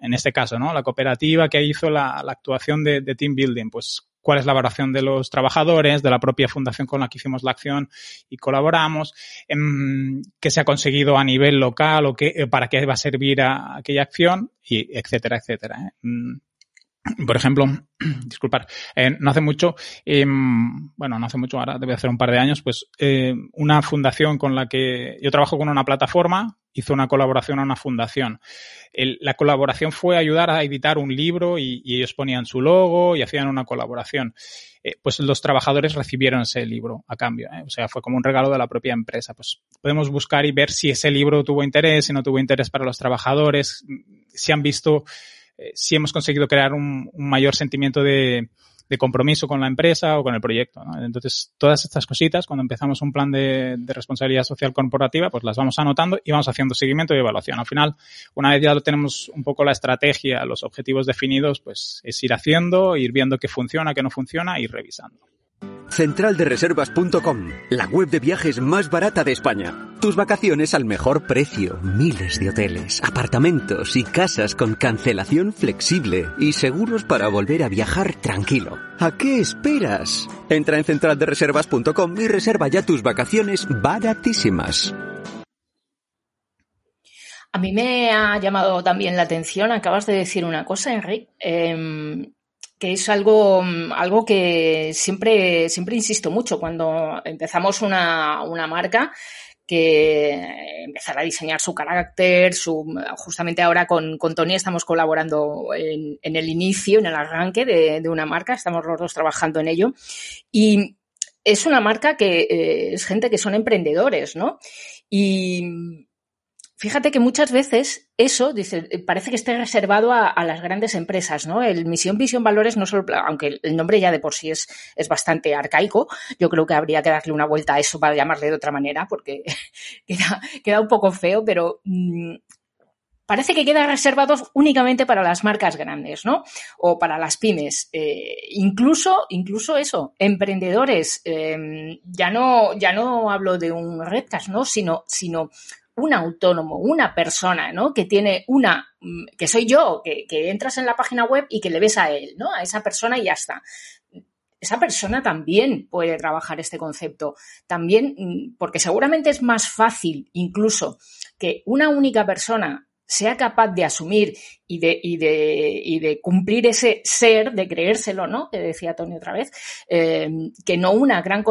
en este caso, ¿no? La cooperativa que hizo la, actuación de, team building, pues cuál es la valoración de los trabajadores, de la propia fundación con la que hicimos la acción y colaboramos, em, qué se ha conseguido a nivel local o qué, eh, para qué va a servir a, aquella acción, y etcétera, etcétera. ¿eh? Mm, por ejemplo, *clears throat* disculpar, eh, no hace mucho, em, bueno, no hace mucho, ahora debe hacer un par de años, pues una fundación con la que yo trabajo con una plataforma hizo una colaboración a una fundación. la colaboración fue ayudar a editar un libro y, ellos ponían su logo y hacían una colaboración. Eh, pues los trabajadores recibieron ese libro a cambio. ¿eh? O sea, fue como un regalo de la propia empresa. Pues podemos buscar y ver si ese libro tuvo interés, si no tuvo interés para los trabajadores, si han visto, eh, si hemos conseguido crear un mayor sentimiento de, de compromiso con la empresa o con el proyecto. Entonces, todas estas cositas, cuando empezamos un plan de, responsabilidad social corporativa, pues las vamos anotando y vamos haciendo seguimiento y evaluación. Al final, una vez ya tenemos un poco la estrategia, los objetivos definidos, pues es ir haciendo, ir viendo qué funciona, qué no funciona, ir revisando. Centraldereservas.com, la web de viajes más barata de España. Tus vacaciones al mejor precio. Miles de hoteles, apartamentos y casas con cancelación flexible y seguros para volver a viajar tranquilo. ¿A qué esperas? Entra en centraldereservas.com y reserva ya tus vacaciones baratísimas. A mí me ha llamado también la atención, acabas de decir una cosa, Enrique. Em, que es algo, algo que siempre, siempre insisto mucho cuando empezamos una, una marca que empezar a diseñar su carácter, su, justamente ahora con, con Tony estamos colaborando en, en, el inicio, en el arranque de, de, una marca, estamos los dos trabajando en ello y es una marca que eh, es gente que son emprendedores, ¿no? Y Fíjate que muchas veces eso dice, parece que esté reservado a, las grandes empresas, ¿no? El misión, visión, valores, no solo, aunque el nombre ya de por sí es, es bastante arcaico, yo creo que habría que darle una vuelta a eso para llamarle de otra manera, porque *laughs* queda, queda un poco feo, pero mm, parece que queda reservado únicamente para las marcas grandes, ¿no? O para las pymes. Eh, incluso, incluso eso, emprendedores. Eh, ya no, ya no hablo de un redcast, ¿no? Sino, sino un autónomo, una persona, ¿no? Que tiene una, mm, que soy yo, que, entras en la página web y que le ves a él, ¿no? A esa persona y ya está. Esa persona también puede trabajar este concepto. También, mm, porque seguramente es más fácil incluso que una única persona sea capaz de asumir y de, cumplir ese ser, de creérselo, ¿no? Que decía Tony otra vez, eh, que no una gran,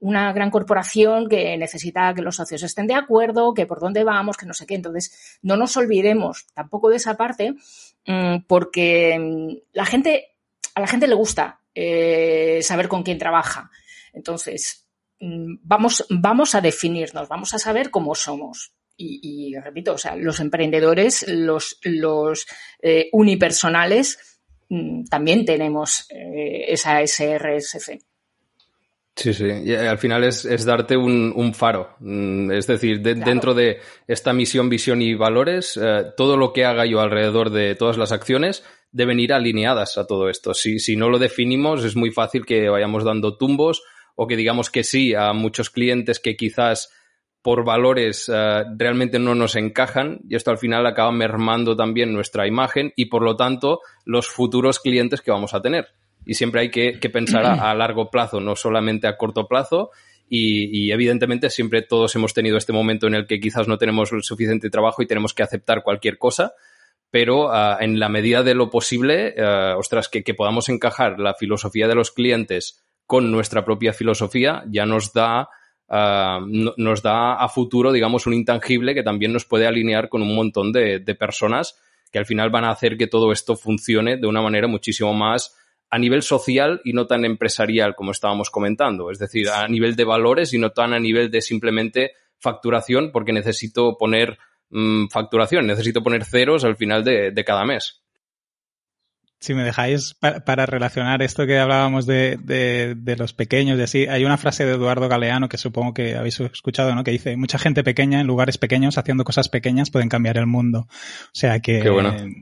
una gran corporación que necesita que los socios estén de acuerdo, que por dónde vamos, que no sé qué. Entonces, no nos olvidemos tampoco de esa parte, mm, porque mm, la gente, a la gente le gusta eh, saber con quién trabaja. Entonces, mm, vamos, vamos a definirnos, vamos a saber cómo somos y, repito, o sea, los emprendedores, los, los eh, unipersonales, mm, también tenemos eh, esa SRSC. Sí, sí. Y al final es, es darte un, un, faro. Mm, es decir, de, claro. dentro de esta misión, visión y valores, eh, todo lo que haga yo alrededor de todas las acciones deben ir alineadas a todo esto. Si, si no lo definimos, es muy fácil que vayamos dando tumbos o que digamos que sí a muchos clientes que quizás por valores uh, realmente no nos encajan y esto al final acaba mermando también nuestra imagen y por lo tanto los futuros clientes que vamos a tener. Y siempre hay que, pensar a, largo plazo, no solamente a corto plazo. Y, evidentemente siempre todos hemos tenido este momento en el que quizás no tenemos el suficiente trabajo y tenemos que aceptar cualquier cosa, pero uh, en la medida de lo posible, uh, ostras, que podamos encajar la filosofía de los clientes con nuestra propia filosofía ya nos da Uh, nos da a futuro, digamos, un intangible que también nos puede alinear con un montón de, personas que al final van a hacer que todo esto funcione de una manera muchísimo más a nivel social y no tan empresarial como estábamos comentando. Es decir, a nivel de valores y no tan a nivel de simplemente facturación porque necesito poner mmm, facturación, necesito poner ceros al final de cada mes si me dejáis para, para, relacionar esto que hablábamos de, de, de, los pequeños y así, hay una frase de Eduardo Galeano que supongo que habéis escuchado, ¿no? Que dice, mucha gente pequeña en lugares pequeños haciendo cosas pequeñas pueden cambiar el mundo. O sea que... Qué bueno. Eh,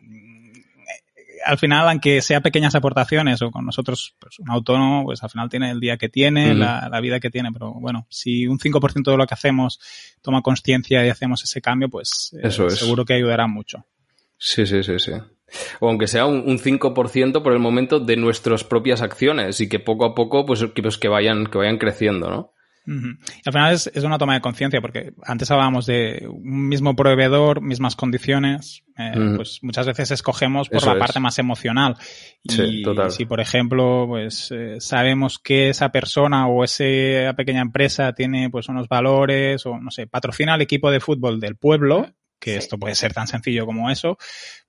al final, aunque sea pequeñas aportaciones o con nosotros, pues un autónomo, pues al final tiene el día que tiene, uh -huh. la, la, vida que tiene, pero bueno, si un 5% de lo que hacemos toma conciencia y hacemos ese cambio, pues eh, Eso es. seguro que ayudará mucho. Sí, sí, sí, sí o aunque sea un, un 5% por el momento de nuestras propias acciones y que poco a poco pues, que, pues que vayan que vayan creciendo, ¿no? Uh -huh. Al final es, es, una toma de conciencia porque antes hablábamos de un mismo proveedor, mismas condiciones, eh, uh -huh. pues muchas veces escogemos por Eso la parte más emocional. Y sí, total. si, por ejemplo, pues eh, sabemos que esa persona o esa pequeña empresa tiene pues unos valores o no sé, patrocina al equipo de fútbol del pueblo, que sí. esto puede ser tan sencillo como eso,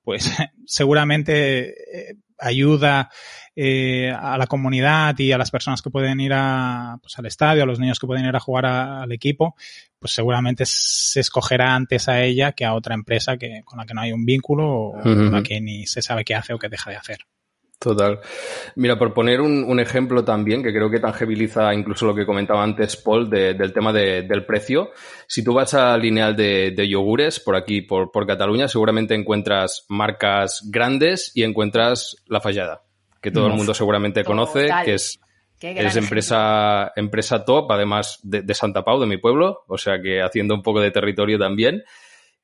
pues *laughs* seguramente eh, ayuda eh, a la comunidad y a las personas que pueden ir a, pues, al estadio, a los niños que pueden ir a jugar a, al equipo, pues seguramente se escogerá antes a ella que a otra empresa que, con la que no hay un vínculo o uh -huh. con la que ni se sabe qué hace o qué deja de hacer. Total. Mira, por poner un, un, ejemplo también, que creo que tangibiliza incluso lo que comentaba antes Paul de, del tema de, del precio, si tú vas a lineal de, de yogures por aquí, por, por, Cataluña, seguramente encuentras marcas grandes y encuentras La Fallada, que todo Uf. el mundo seguramente conoce, Total. que es, es empresa, empresa top, además de, de Santa Pau, de mi pueblo, o sea que haciendo un poco de territorio también.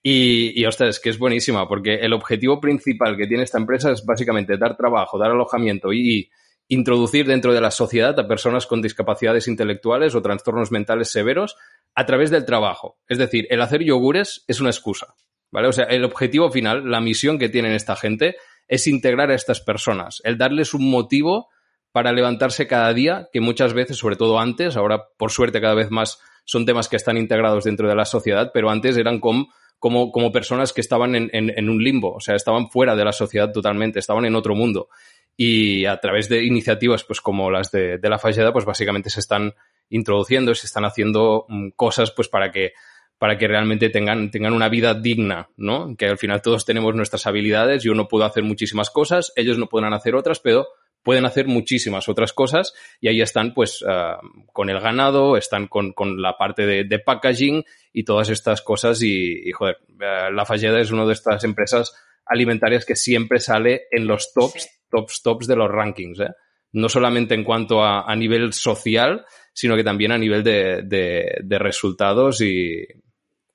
Y, y ostras, que es buenísima, porque el objetivo principal que tiene esta empresa es básicamente dar trabajo, dar alojamiento y introducir dentro de la sociedad a personas con discapacidades intelectuales o trastornos mentales severos a través del trabajo. Es decir, el hacer yogures es una excusa, ¿vale? O sea, el objetivo final, la misión que tienen esta gente es integrar a estas personas, el darles un motivo para levantarse cada día, que muchas veces, sobre todo antes, ahora por suerte cada vez más son temas que están integrados dentro de la sociedad, pero antes eran como como, como personas que estaban en, en, en, un limbo, o sea, estaban fuera de la sociedad totalmente, estaban en otro mundo. Y a través de iniciativas pues como las de, de la fallada, pues básicamente se están introduciendo, se están haciendo um, cosas pues para que para que realmente tengan, tengan una vida digna, ¿no? Que al final todos tenemos nuestras habilidades, yo no puedo hacer muchísimas cosas, ellos no podrán hacer otras, pero pueden hacer muchísimas otras cosas y ahí están pues uh, con el ganado, están con, con la parte de, de, packaging y todas estas cosas y, y joder, uh, La Falleda es una de estas empresas alimentarias que siempre sale en los tops, sí. tops, tops de los rankings, ¿eh? No solamente en cuanto a, a nivel social, sino que también a nivel de, de, de resultados y,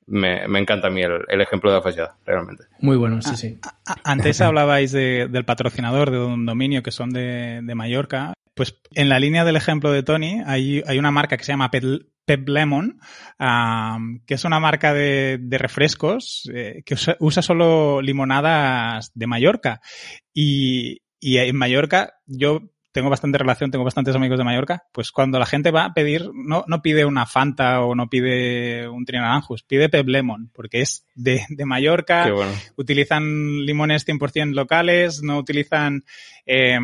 me, me, encanta a mí el, el, ejemplo de la fachada, realmente. Muy bueno, sí, sí. Antes *laughs* hablabais de, del patrocinador de un dominio que son de, de, Mallorca. Pues en la línea del ejemplo de Tony hay, hay una marca que se llama Pep, Pep Lemon, um, que es una marca de, de refrescos eh, que usa, usa, solo limonadas de Mallorca. Y, y en Mallorca yo tengo bastante relación, tengo bastantes amigos de Mallorca, pues cuando la gente va a pedir, no, no pide una Fanta o no pide un Trinaranjus, pide Pep Lemon, porque es de, de Mallorca, bueno. utilizan limones 100% locales, no utilizan eh,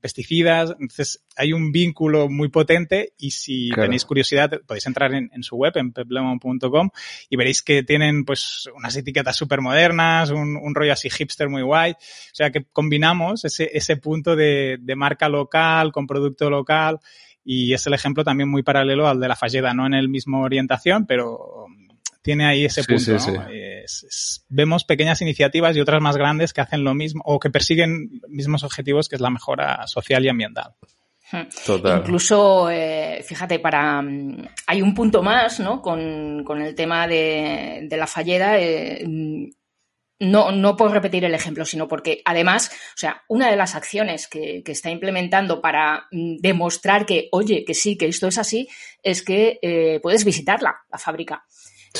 pesticidas, entonces hay un vínculo muy potente y si claro. tenéis curiosidad podéis entrar en, en su web, en peplemon.com y veréis que tienen pues unas etiquetas súper modernas, un, un, rollo así hipster muy guay, o sea que combinamos ese, ese punto de, de marca local con producto local Y es el ejemplo también muy paralelo al de la Falleda, no en el mismo orientación, pero tiene ahí ese punto. vemos pequeñas iniciativas y otras más grandes que hacen lo mismo o que persiguen mismos objetivos, que es la mejora social y ambiental. Total. Incluso, eh, fíjate, para mm, hay un punto más, ¿no? Con, el tema de, la fallera. Eh, no, no por repetir el ejemplo, sino porque además, o sea, una de las acciones que, está implementando para mm, demostrar que, oye, que sí, que esto es así, es que eh, puedes visitarla, la fábrica.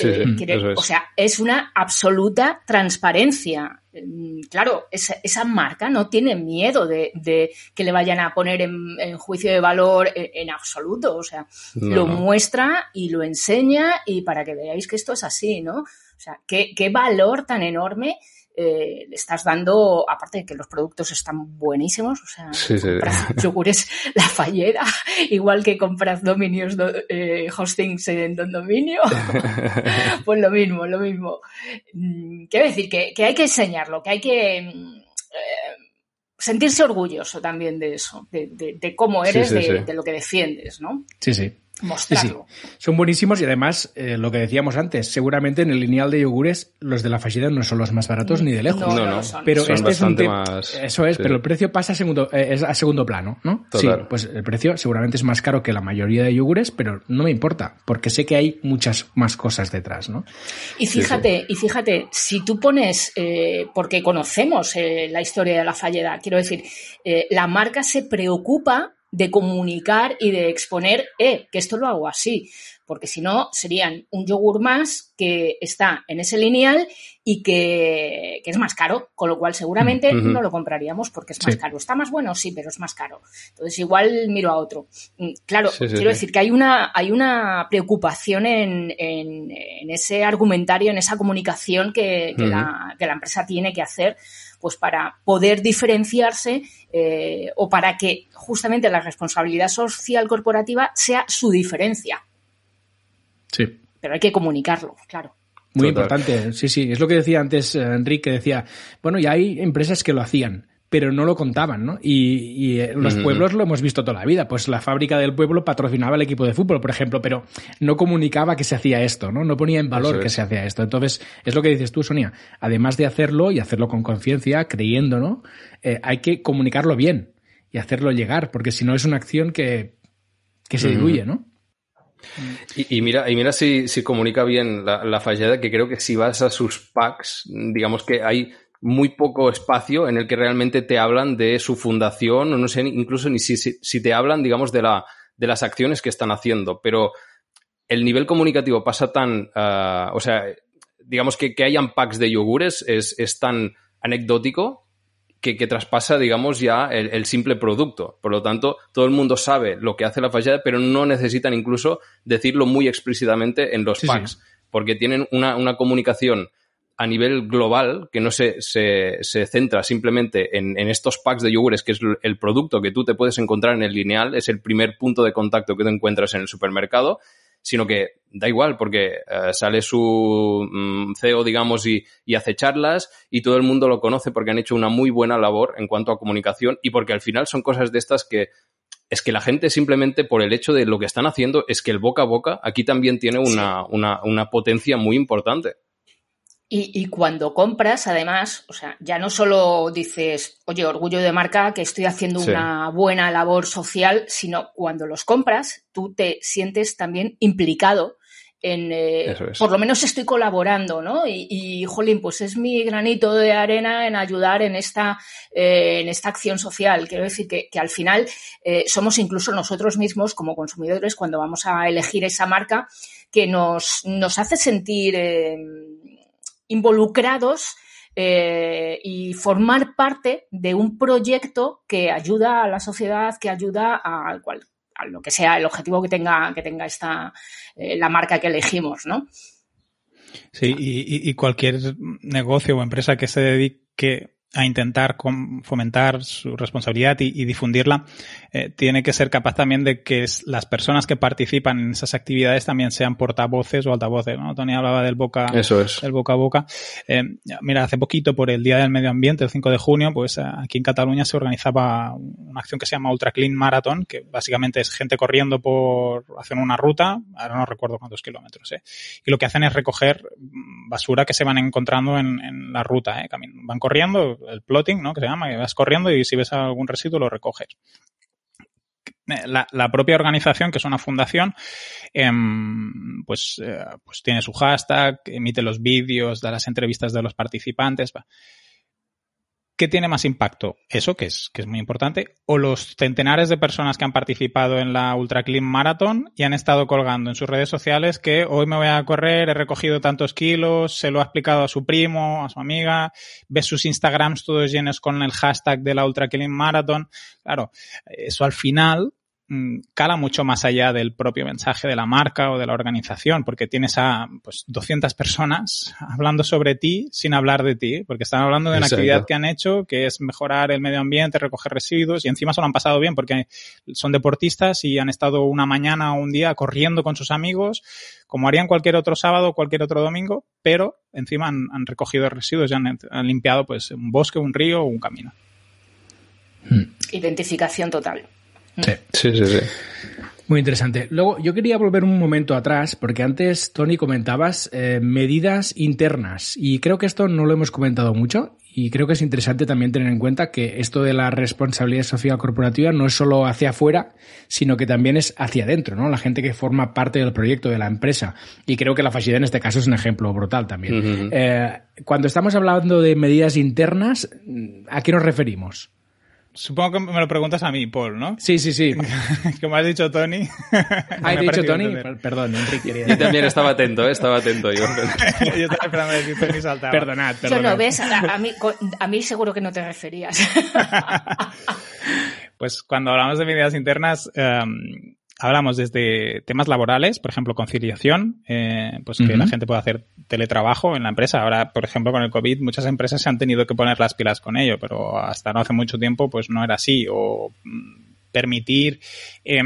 Eh, o sea, es una absoluta transparencia. Mm, claro, esa, marca no tiene miedo de, que le vayan a poner en, juicio de valor en, absoluto. O sea, lo muestra y lo enseña y para que veáis que esto es así, ¿no? O sea, qué, qué valor tan enorme eh, le estás dando, aparte de que los productos están buenísimos, o sea, compras *laughs* yogures la fallera, igual que compras dominios, eh, hostings en Don Dominio, *laughs* pues lo mismo, lo mismo. Mm, quiero decir que, hay que enseñarlo, que hay que mm, eh, sentirse orgulloso también de eso, de, cómo eres, de, lo que defiendes, ¿no? Sí, sí mostrarlo. Son buenísimos y además, eh, lo que decíamos antes, seguramente en el lineal de yogures los de la fallida no son los más baratos ni de lejos. No, no, Pero este es un más... Eso es, pero el precio pasa a segundo, eh, es a segundo plano, ¿no? Sí, pues el precio seguramente es más caro que la mayoría de yogures, pero no me importa, porque sé que hay muchas más cosas detrás, ¿no? Y fíjate, y fíjate, si tú pones, eh, porque conocemos la historia de la falleda, quiero decir, la marca se preocupa de comunicar y de exponer, eh, que esto lo hago así, porque si no serían un yogur más que está en ese lineal y que, es más caro, con lo cual seguramente no lo compraríamos porque es más caro. ¿Está más bueno? Sí, pero es más caro. Entonces igual miro a otro. Mm, claro, quiero decir que hay una, hay una preocupación en, en, ese argumentario, en esa comunicación que, la, que la empresa tiene que hacer pues para poder diferenciarse eh, o para que justamente la responsabilidad social corporativa sea su diferencia. Sí. Pero hay que comunicarlo, claro. Muy importante, sí, sí. Es lo que decía antes eh, Enrique, decía, bueno, ya hay empresas que lo hacían pero no lo contaban, ¿no? Y, eh, los pueblos lo hemos visto toda la vida. Pues la fábrica del pueblo patrocinaba el equipo de fútbol, por ejemplo, pero no comunicaba que se hacía esto, ¿no? No ponía en valor que se hacía esto. Entonces, es lo que dices tú, Sonia. Además de hacerlo y hacerlo con conciencia, creyendo, ¿no? Eh, hay que comunicarlo bien y hacerlo llegar, porque si no es una acción que, se diluye, ¿no? Y, mira, y mira si, comunica bien la, la fallada, que creo que si vas a sus packs, digamos que hay muy poco espacio en el que realmente te hablan de su fundación, o no sé incluso ni si, si, te hablan, digamos, de, la, de las acciones que están haciendo. Pero el nivel comunicativo pasa tan. Ah, o sea, digamos que, que hayan packs de yogures es, es tan anecdótico que, que, traspasa, digamos, ya el, simple producto. Por lo tanto, todo el mundo sabe lo que hace la fachada, pero no necesitan incluso decirlo muy explícitamente en los packs, porque tienen una, una comunicación a nivel global, que no se, se, se centra simplemente en, en, estos packs de yogures, que es el producto que tú te puedes encontrar en el lineal, es el primer punto de contacto que te encuentras en el supermercado, sino que da igual, porque eh, sale su mm, CEO, digamos, y, y, hace charlas y todo el mundo lo conoce porque han hecho una muy buena labor en cuanto a comunicación y porque al final son cosas de estas que es que la gente simplemente por el hecho de lo que están haciendo es que el boca a boca aquí también tiene una, una, una potencia muy importante. Y, cuando compras, además, o sea, ya no solo dices, oye, orgullo de marca, que estoy haciendo una buena labor social, sino cuando los compras, tú te sientes también implicado en, eh, por lo menos estoy colaborando, ¿no? Y, y, jolín, pues es mi granito de arena en ayudar en esta, eh, en esta acción social. Quiero decir que, al final eh, somos incluso nosotros mismos como consumidores cuando vamos a elegir esa marca que nos, nos hace sentir involucrados eh, y formar parte de un proyecto que ayuda a la sociedad, que ayuda a, cual, a lo que sea el objetivo que tenga, que tenga esta, eh, la marca que elegimos, ¿no? Sí, y, y, cualquier negocio o empresa que se dedique a intentar fomentar su responsabilidad y, difundirla, eh, tiene que ser capaz también de que las personas que participan en esas actividades también sean portavoces o altavoces. ¿no? Tony hablaba del boca, Eso es. del boca a boca. Eh, mira, hace poquito, por el Día del Medio Ambiente, el 5 de junio, pues aquí en Cataluña se organizaba una acción que se llama Ultra Clean Marathon, que básicamente es gente corriendo por hacer una ruta, ahora no recuerdo cuántos kilómetros, ¿eh? y lo que hacen es recoger basura que se van encontrando en, en la ruta. ¿eh? Van corriendo, el plotting, ¿no? Que se llama, que vas corriendo y si ves algún residuo lo recoges. Eh, la, propia organización, que es una fundación, eh, pues, eh, pues tiene su hashtag, emite los vídeos, da las entrevistas de los participantes. Va. ¿Qué tiene más impacto? Eso, que es, que es muy importante, o los centenares de personas que han participado en la Ultra Clean Marathon y han estado colgando en sus redes sociales que hoy me voy a correr, he recogido tantos kilos, se lo ha explicado a su primo, a su amiga, ves sus Instagrams todos llenos con el hashtag de la Ultra Clean Marathon. Claro, eso al final cala mucho más allá del propio mensaje de la marca o de la organización, porque tienes a pues, 200 personas *laughs* hablando sobre ti sin hablar de ti, porque están hablando de una actividad que han hecho, que es mejorar el medio ambiente, recoger residuos, y encima se lo han pasado bien, porque son deportistas y han estado una mañana o un día corriendo con sus amigos, como harían cualquier otro sábado o cualquier otro domingo, pero encima han, recogido residuos y han, han limpiado pues un bosque, un río o un camino. Identificación total. Sí, sí, sí. Muy interesante. Luego, yo quería volver un momento atrás, porque antes, Tony, comentabas eh, medidas internas, y creo que esto no lo hemos comentado mucho, y creo que es interesante también tener en cuenta que esto de la responsabilidad social corporativa no es solo hacia afuera, sino que también es hacia adentro, ¿no? La gente que forma parte del proyecto de la empresa. Y creo que la facilidad en este caso es un ejemplo brutal también. Eh, cuando estamos hablando de medidas internas, ¿a qué nos referimos? Supongo que me lo preguntas a mí, Paul, ¿no? Sí, sí, sí. *laughs* Como has dicho Tony. ¿Has dicho Tony? Perdón, Enrique. Yo también estaba atento, ¿eh? estaba atento. Yo, *laughs* yo estaba esperando a decir Tony saltaba. Perdonad, perdonad. Yo no, ¿ves? A, mí, a mí seguro que no te referías. *laughs* pues cuando hablamos de medidas internas, um, hablamos desde temas laborales, por ejemplo, conciliación, eh, pues que la gente pueda hacer teletrabajo en la empresa. Ahora, por ejemplo, con el COVID, muchas empresas se han tenido que poner las pilas con ello, pero hasta no hace mucho tiempo, pues no era así. O mm, permitir eh,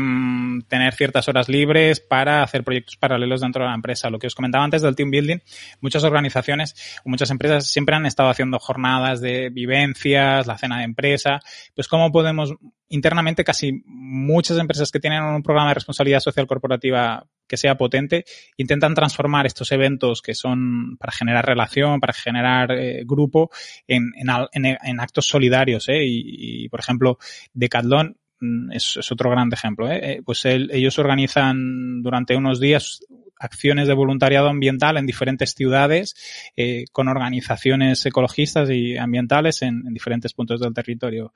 tener ciertas horas libres para hacer proyectos paralelos dentro de la empresa. Lo que os comentaba antes del team building, muchas organizaciones o muchas empresas siempre han estado haciendo jornadas de vivencias, la cena de empresa. Pues cómo podemos internamente casi muchas empresas que tienen un programa de responsabilidad social corporativa que sea potente, intentan transformar estos eventos que son para generar relación, para generar eh, grupo, en, actos solidarios. ¿eh? Y, y, por ejemplo, Decathlon Mm, es, otro gran ejemplo. ¿eh? eh pues ellos organizan durante unos días acciones de voluntariado ambiental en diferentes ciudades eh, con organizaciones ecologistas y ambientales en, diferentes puntos del territorio.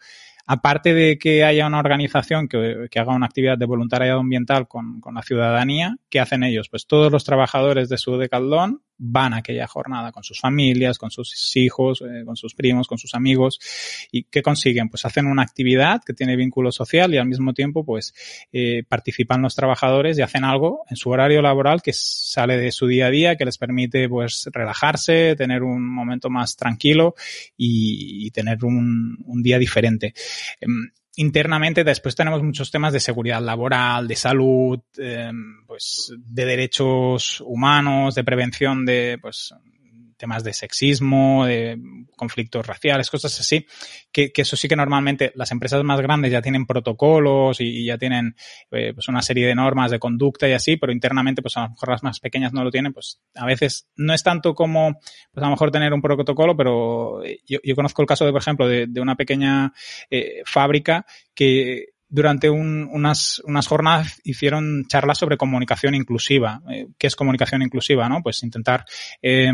Aparte de que haya una organización que, haga una actividad de voluntariado ambiental con, con, la ciudadanía, ¿qué hacen ellos? Pues todos los trabajadores de su decaldón van a aquella jornada con sus familias, con sus hijos, eh, con sus primos, con sus amigos. ¿Y qué consiguen? Pues hacen una actividad que tiene vínculo social y al mismo tiempo pues eh, participan los trabajadores y hacen algo en su horario laboral que sale de su día a día, que les permite pues relajarse, tener un momento más tranquilo y, tener un, día diferente. Em, internamente después tenemos muchos temas de seguridad laboral, de salud, eh, pues de derechos humanos, de prevención de pues temas de sexismo, de conflictos raciales, cosas así, que, que, eso sí que normalmente las empresas más grandes ya tienen protocolos y, ya tienen eh, pues una serie de normas de conducta y así, pero internamente pues a lo mejor las más pequeñas no lo tienen, pues a veces no es tanto como pues a lo mejor tener un protocolo, pero yo, yo conozco el caso de, por ejemplo, de, de una pequeña eh, fábrica que durante un, unas, unas jornadas hicieron charlas sobre comunicación inclusiva. Eh, ¿Qué es comunicación inclusiva? ¿no? Pues intentar eh,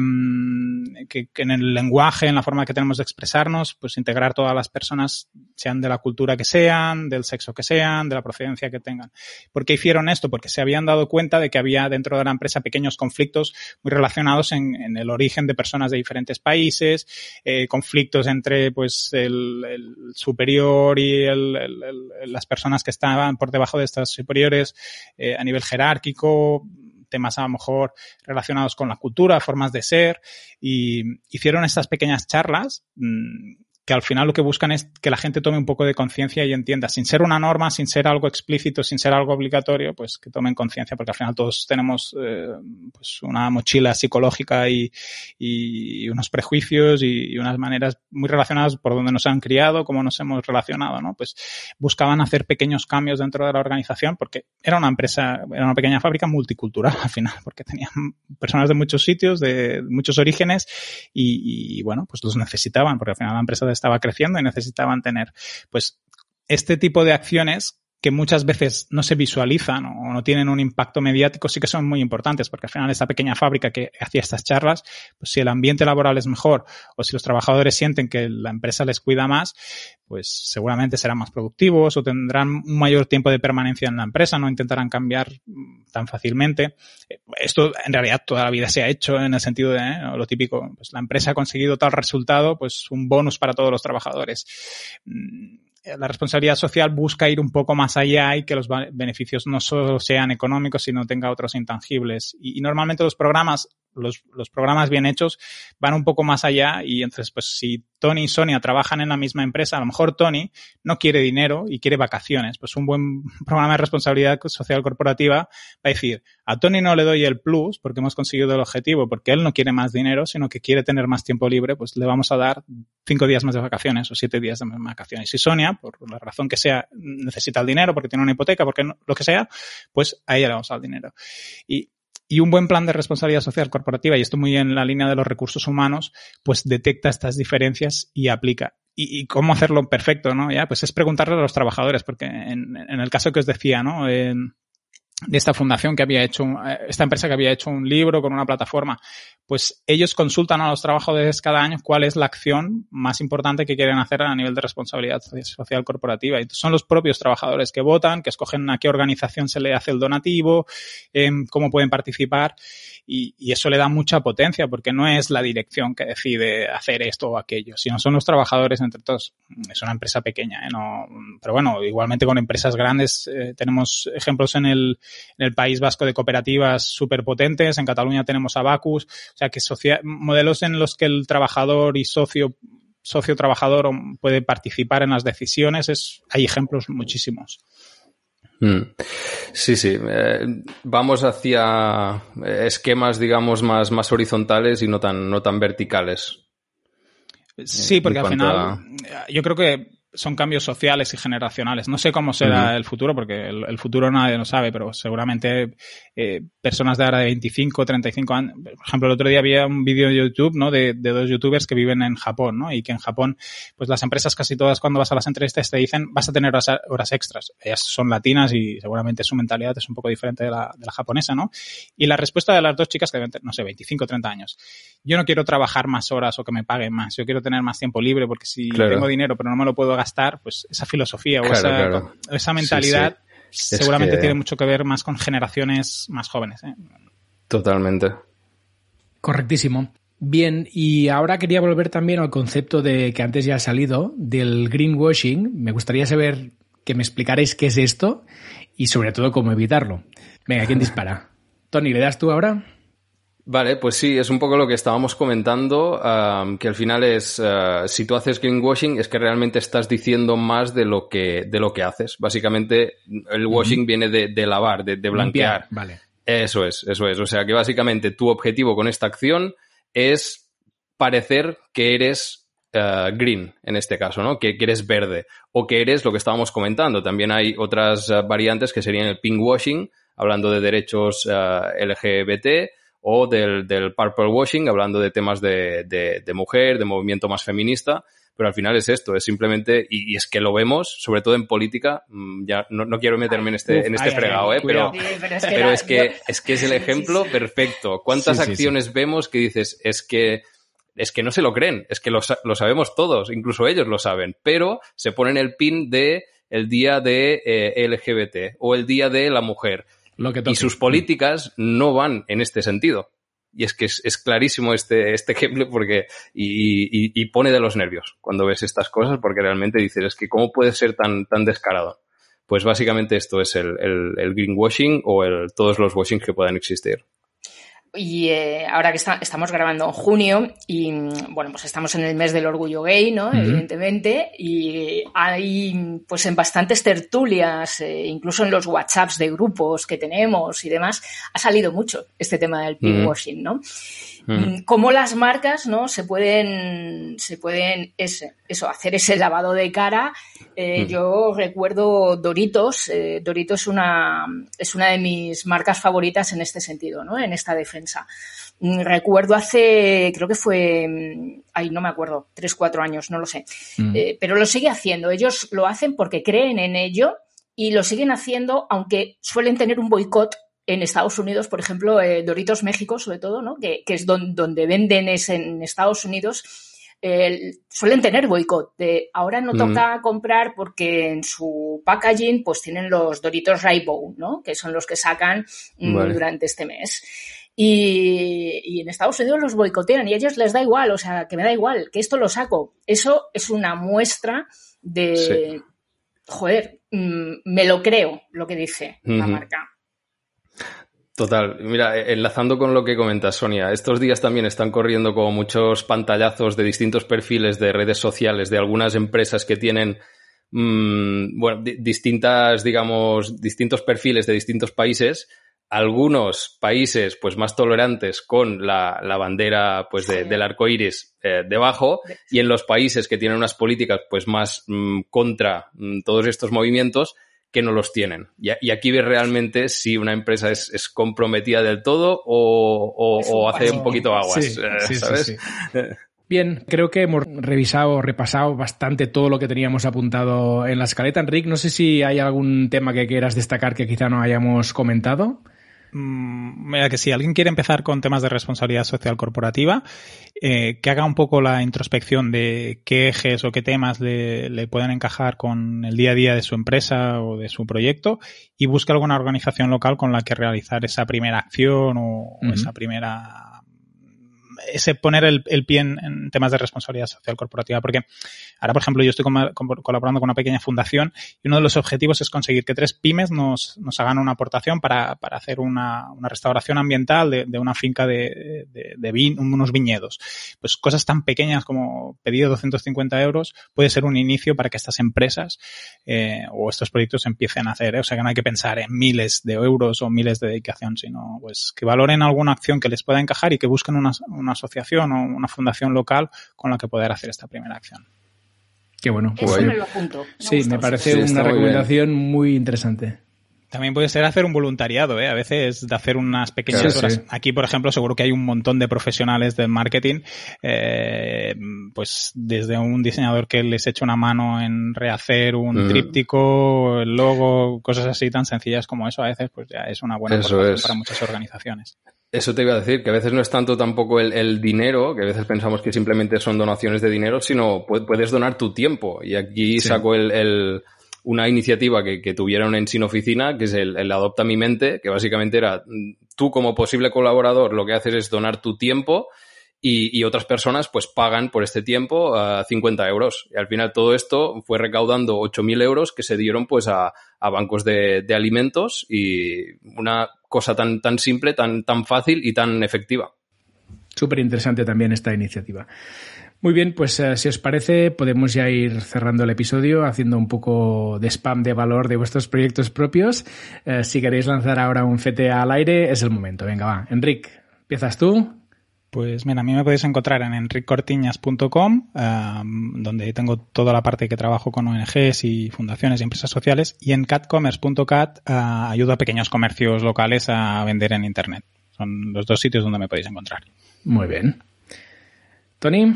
que, en el lenguaje, en la forma que tenemos de expresarnos, pues integrar todas las personas, sean de la cultura que sean, del sexo que sean, de la procedencia que tengan. ¿Por qué hicieron esto? Porque se habían dado cuenta de que había dentro de la empresa pequeños conflictos muy relacionados en, el origen de personas de diferentes países, eh, conflictos entre pues el, el superior y el, el, las personas que estaban por debajo de estas superiores eh, a nivel jerárquico, temas a lo mejor relacionados con la cultura, formas de ser, y hicieron estas pequeñas charlas mmm, que al final lo que buscan es que la gente tome un poco de conciencia y entienda, sin ser una norma, sin ser algo explícito, sin ser algo obligatorio, pues que tomen conciencia, porque al final todos tenemos eh, pues una mochila psicológica y, y unos prejuicios y, unas maneras muy relacionadas por donde nos han criado, cómo nos hemos relacionado, ¿no? Pues buscaban hacer pequeños cambios dentro de la organización porque era una empresa, era una pequeña fábrica multicultural *laughs* al final, porque tenían personas de muchos sitios, de muchos orígenes y, y bueno, pues los necesitaban, porque al final la empresa de estaba creciendo y necesitaban tener, pues, este tipo de acciones que muchas veces no se visualizan o no tienen un impacto mediático, sí que son muy importantes, porque al final esa pequeña fábrica que hacía estas charlas, pues si el ambiente laboral es mejor o si los trabajadores sienten que la empresa les cuida más, pues seguramente serán más productivos o tendrán un mayor tiempo de permanencia en la empresa, no intentarán cambiar tan fácilmente. Esto en realidad toda la vida se ha hecho en el sentido de ¿eh? lo típico, pues la empresa ha conseguido tal resultado, pues un bonus para todos los trabajadores la responsabilidad social busca ir un poco más allá y que los beneficios no solo sean económicos, sino tenga otros intangibles. Y, y normalmente los programas los, los, programas bien hechos van un poco más allá y entonces, pues si Tony y Sonia trabajan en la misma empresa, a lo mejor Tony no quiere dinero y quiere vacaciones. Pues un buen *laughs* programa de responsabilidad social corporativa va a decir, a Tony no le doy el plus porque hemos conseguido el objetivo, porque él no quiere más dinero, sino que quiere tener más tiempo libre, pues le vamos a dar cinco días más de vacaciones o siete días de vacaciones. Y Sonia, por la razón que sea, necesita el dinero porque tiene una hipoteca, porque no, lo que sea, pues a ella le vamos a dar dinero. Y y un buen plan de responsabilidad social corporativa, y esto muy en la línea de los recursos humanos, pues detecta estas diferencias y aplica. ¿Y, y cómo hacerlo perfecto, no? Ya, pues es preguntarle a los trabajadores, porque en, en el caso que os decía, ¿no? En, de esta fundación que había hecho, esta empresa que había hecho un libro con una plataforma, pues ellos consultan a los trabajadores cada año cuál es la acción más importante que quieren hacer a nivel de responsabilidad social corporativa. Y son los propios trabajadores que votan, que escogen a qué organización se le hace el donativo, eh, cómo pueden participar y, y, eso le da mucha potencia porque no es la dirección que decide hacer esto o aquello, sino son los trabajadores entre todos. Es una empresa pequeña, ¿eh? no, pero bueno, igualmente con empresas grandes eh, tenemos ejemplos en el, en el País Vasco de cooperativas súper potentes, en Cataluña tenemos Abacus, o sea que modelos en los que el trabajador y socio socio trabajador puede participar en las decisiones, es, hay ejemplos muchísimos. Mm. Sí, sí. Eh, vamos hacia eh, esquemas, digamos, más, más horizontales y no tan, no tan verticales. Sí, porque al final a... yo creo que son cambios sociales y generacionales. No sé cómo será uh -huh. el futuro, porque el, el, futuro nadie lo sabe, pero seguramente eh, personas de ahora de 25, 35 años. Por ejemplo, el otro día había un vídeo de YouTube, ¿no? De, de, dos youtubers que viven en Japón, ¿no? Y que en Japón, pues las empresas casi todas cuando vas a las entrevistas te dicen vas a tener horas, horas extras. Ellas son latinas y seguramente su mentalidad es un poco diferente de la, de la japonesa, ¿no? Y la respuesta de las dos chicas que deben tener, no sé, 25, 30 años. Yo no quiero trabajar más horas o que me paguen más. Yo quiero tener más tiempo libre porque si claro. tengo dinero pero no me lo puedo gastar, pues esa filosofía claro, o esa, claro. esa mentalidad sí, sí. seguramente que... tiene mucho que ver más con generaciones más jóvenes. ¿eh? Totalmente. Correctísimo. Bien, y ahora quería volver también al concepto de que antes ya ha salido, del greenwashing. Me gustaría saber que me explicarais qué es esto y sobre todo cómo evitarlo. Venga, ¿quién dispara? *laughs* Tony, ¿le das tú ahora? Vale, pues sí, es un poco lo que estábamos comentando, um, que al final es, uh, si tú haces greenwashing, es que realmente estás diciendo más de lo que, de lo que haces. Básicamente, el washing uh -huh. viene de, de, lavar, de, de blanquear. Limpiar, vale. Eso es, eso es. O sea que básicamente tu objetivo con esta acción es parecer que eres uh, green, en este caso, ¿no? Que, que, eres verde. O que eres lo que estábamos comentando. También hay otras uh, variantes que serían el pink washing, hablando de derechos LGBT, o del, del purple washing, hablando de temas de, de, de, mujer, de movimiento más feminista, pero al final es esto, es simplemente, y, y es que lo vemos, sobre todo en política, mm, ya no, no quiero meterme en este, en este ay, fregado, ay, ¿eh? pero, sí, pero, es que, pero es, que yo... es, que, es el ejemplo sí, sí, perfecto. ¿Cuántas acciones vemos que dices, es que es que no se lo creen, es que lo, lo, sabemos todos, incluso ellos lo saben, pero se ponen el pin de el día de eh, LGBT o el día de la mujer lo que y sus políticas no van en este sentido. Y es que es, es clarísimo este, este ejemplo porque y, y, y, pone de los nervios cuando ves estas cosas porque realmente dices, es que cómo puede ser tan, tan descarado. Pues básicamente esto es el, el, el greenwashing o el, todos los washing que puedan existir. Y eh, ahora que estamos grabando en junio y bueno, pues estamos en el mes del orgullo gay, ¿no? Evidentemente, y hay pues en bastantes tertulias, eh, incluso en los WhatsApps de grupos que tenemos y demás, ha salido mucho este tema del pinkwashing, ¿no? Mm, cómo las marcas no se pueden se pueden ese, eso hacer ese lavado de cara. Eh, yo recuerdo Doritos eh, Doritos es una es una de mis marcas favoritas en este sentido no en esta defensa. Mm, recuerdo hace creo que fue mm, ay no me acuerdo tres cuatro años no lo sé. Eh, pero lo sigue haciendo. Ellos lo hacen porque creen en ello y lo siguen haciendo aunque suelen tener un boicot en Estados Unidos, por ejemplo, eh, Doritos México, sobre todo, ¿no? que, es donde venden es en Estados Unidos, suelen tener boicot. De ahora no toca comprar porque en su packaging pues tienen los Doritos Rainbow, ¿no? que son los que sacan mm, durante este mes. Y, en Estados Unidos los boicotean y a ellos les da igual, o sea, que me da igual, que esto lo saco. Eso es una muestra de, joder, mm, me lo creo lo que dice la marca. Total, mira, e, enlazando con lo que comentas, Sonia, estos días también están corriendo como muchos pantallazos de distintos perfiles de redes sociales de algunas empresas que tienen, mm, bueno, distintas, digamos, distintos perfiles de distintos países. Algunos países, pues, más tolerantes con la, bandera, pues, del arco iris eh, debajo, y en los países que tienen unas políticas, pues, más mm, contra mm, todos estos movimientos, que no los tienen. Y, aquí ves realmente si una empresa es, comprometida del todo o, hace un poquito aguas, eh, ¿sabes? *laughs* Bien, creo que hemos revisado, repasado bastante todo lo que teníamos apuntado en la escaleta. Enrique, no sé si hay algún tema que quieras destacar que quizá no hayamos comentado. Mm, mira que si alguien quiere empezar con temas de responsabilidad social corporativa, eh, que haga un poco la introspección de qué ejes o qué temas le, pueden encajar con el día a día de su empresa o de su proyecto y busque alguna organización local con la que realizar esa primera acción o esa primera ese poner el, pie en, temas de responsabilidad social corporativa. Porque ahora, por ejemplo, yo estoy colaborando con una pequeña fundación y uno de los objetivos es conseguir que tres pymes nos, nos hagan una aportación para, para hacer una, una, restauración ambiental de, de una finca de, de, de unos viñedos. Pues cosas tan pequeñas como pedir 250 euros puede ser un inicio para que estas empresas eh, o estos proyectos empiecen a hacer. ¿eh? O sea, que no hay que pensar en miles de euros o miles de dedicación, sino pues que valoren alguna acción que les pueda encajar y que busquen una, una asociación o una fundación local con la que poder hacer esta primera acción. Qué bueno. Eso me lo apunto. sí, me parece una recomendación muy interesante. También puede ser hacer un voluntariado, ¿eh? A veces de hacer unas pequeñas horas. Aquí, por ejemplo, seguro que hay un montón de profesionales del marketing, eh, pues desde un diseñador que les eche una mano en rehacer un tríptico, el logo, cosas así tan sencillas como eso, a veces pues ya es una buena es. para muchas organizaciones. Eso te iba a decir, que a veces no es tanto tampoco el, dinero, que a veces pensamos que simplemente son donaciones de dinero, sino puedes donar tu tiempo. Y aquí saco el, una iniciativa que, tuvieron en Sin Oficina, que es el, el, Adopta Mi Mente, que básicamente era tú como posible colaborador lo que haces es donar tu tiempo y, otras personas pues pagan por este tiempo a 50 euros. Y al final todo esto fue recaudando 8.000 euros que se dieron pues a, bancos de, alimentos y una cosa tan, tan simple, tan, tan fácil y tan efectiva. Súper interesante también esta iniciativa. Muy bien, pues eh, si os parece, podemos ya ir cerrando el episodio, haciendo un poco de spam de valor de vuestros proyectos propios. Eh, si queréis lanzar ahora un FT al aire, es el momento. Venga, va. Enric, ¿empiezas tú? Pues mira, a mí me podéis encontrar en enriccortiñas.com, donde tengo toda la parte que trabajo con ONGs y fundaciones y empresas sociales, y en catcommerce.cat uh, ayudo a pequeños comercios locales a vender en Internet. Son los dos sitios donde me podéis encontrar. Muy bien. Tony.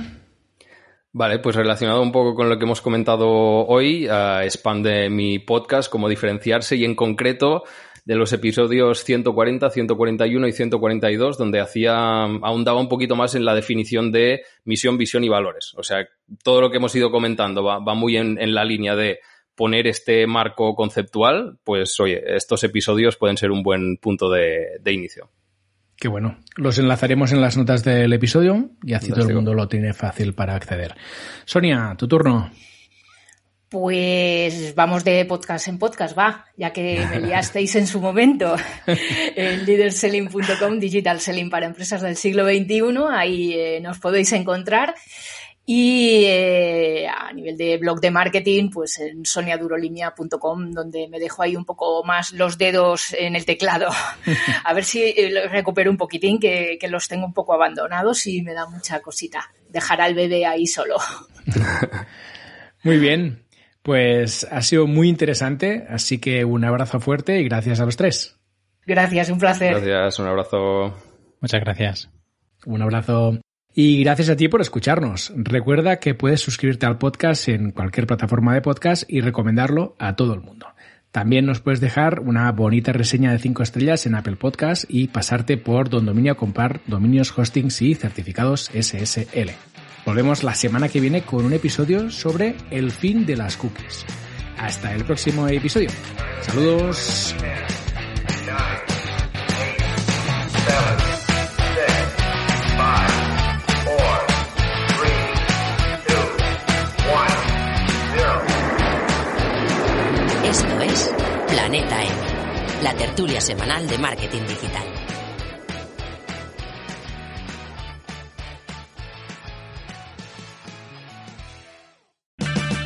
Vale, pues relacionado un poco con lo que hemos comentado hoy, uh, expande mi podcast, cómo diferenciarse y en concreto de los episodios 140, 141 y 142, donde hacía, ahondaba un poquito más en la definición de misión, visión y valores. O sea, todo lo que hemos ido comentando va, muy en, la línea de poner este marco conceptual, pues oye, estos episodios pueden ser un buen punto de, inicio. Qué bueno. Los enlazaremos en las notas del episodio y así todo el mundo lo tiene fácil para acceder. Sonia, tu turno. Pues vamos de podcast en podcast, va, ya que me *laughs* liasteis en su momento. *laughs* en leaderselling.com, digital selling para empresas del siglo XXI, ahí eh, nos podéis encontrar. Y eh, a nivel de blog de marketing, pues en soniadurolimia.com, donde me dejo ahí un poco más los dedos en el teclado. *laughs* a ver si eh, recupero un poquitín, que, que los tengo un poco abandonados y me da mucha cosita. Dejar al bebé ahí solo. Muy bien, pues ha sido muy interesante, así que un abrazo fuerte y gracias a los tres. Gracias, un placer. Gracias, un abrazo. Muchas gracias. Un abrazo. Y gracias a ti por escucharnos. Recuerda que puedes suscribirte al podcast en cualquier plataforma de podcast y recomendarlo a todo el mundo. También nos puedes dejar una bonita reseña de 5 estrellas en Apple Podcast y pasarte por Don Dominio a comprar dominios, hostings y certificados SSL. Volvemos la semana que viene con un episodio sobre el fin de las cookies. Hasta el próximo episodio. Saludos. Esto es Planeta M, la tertulia semanal de marketing digital.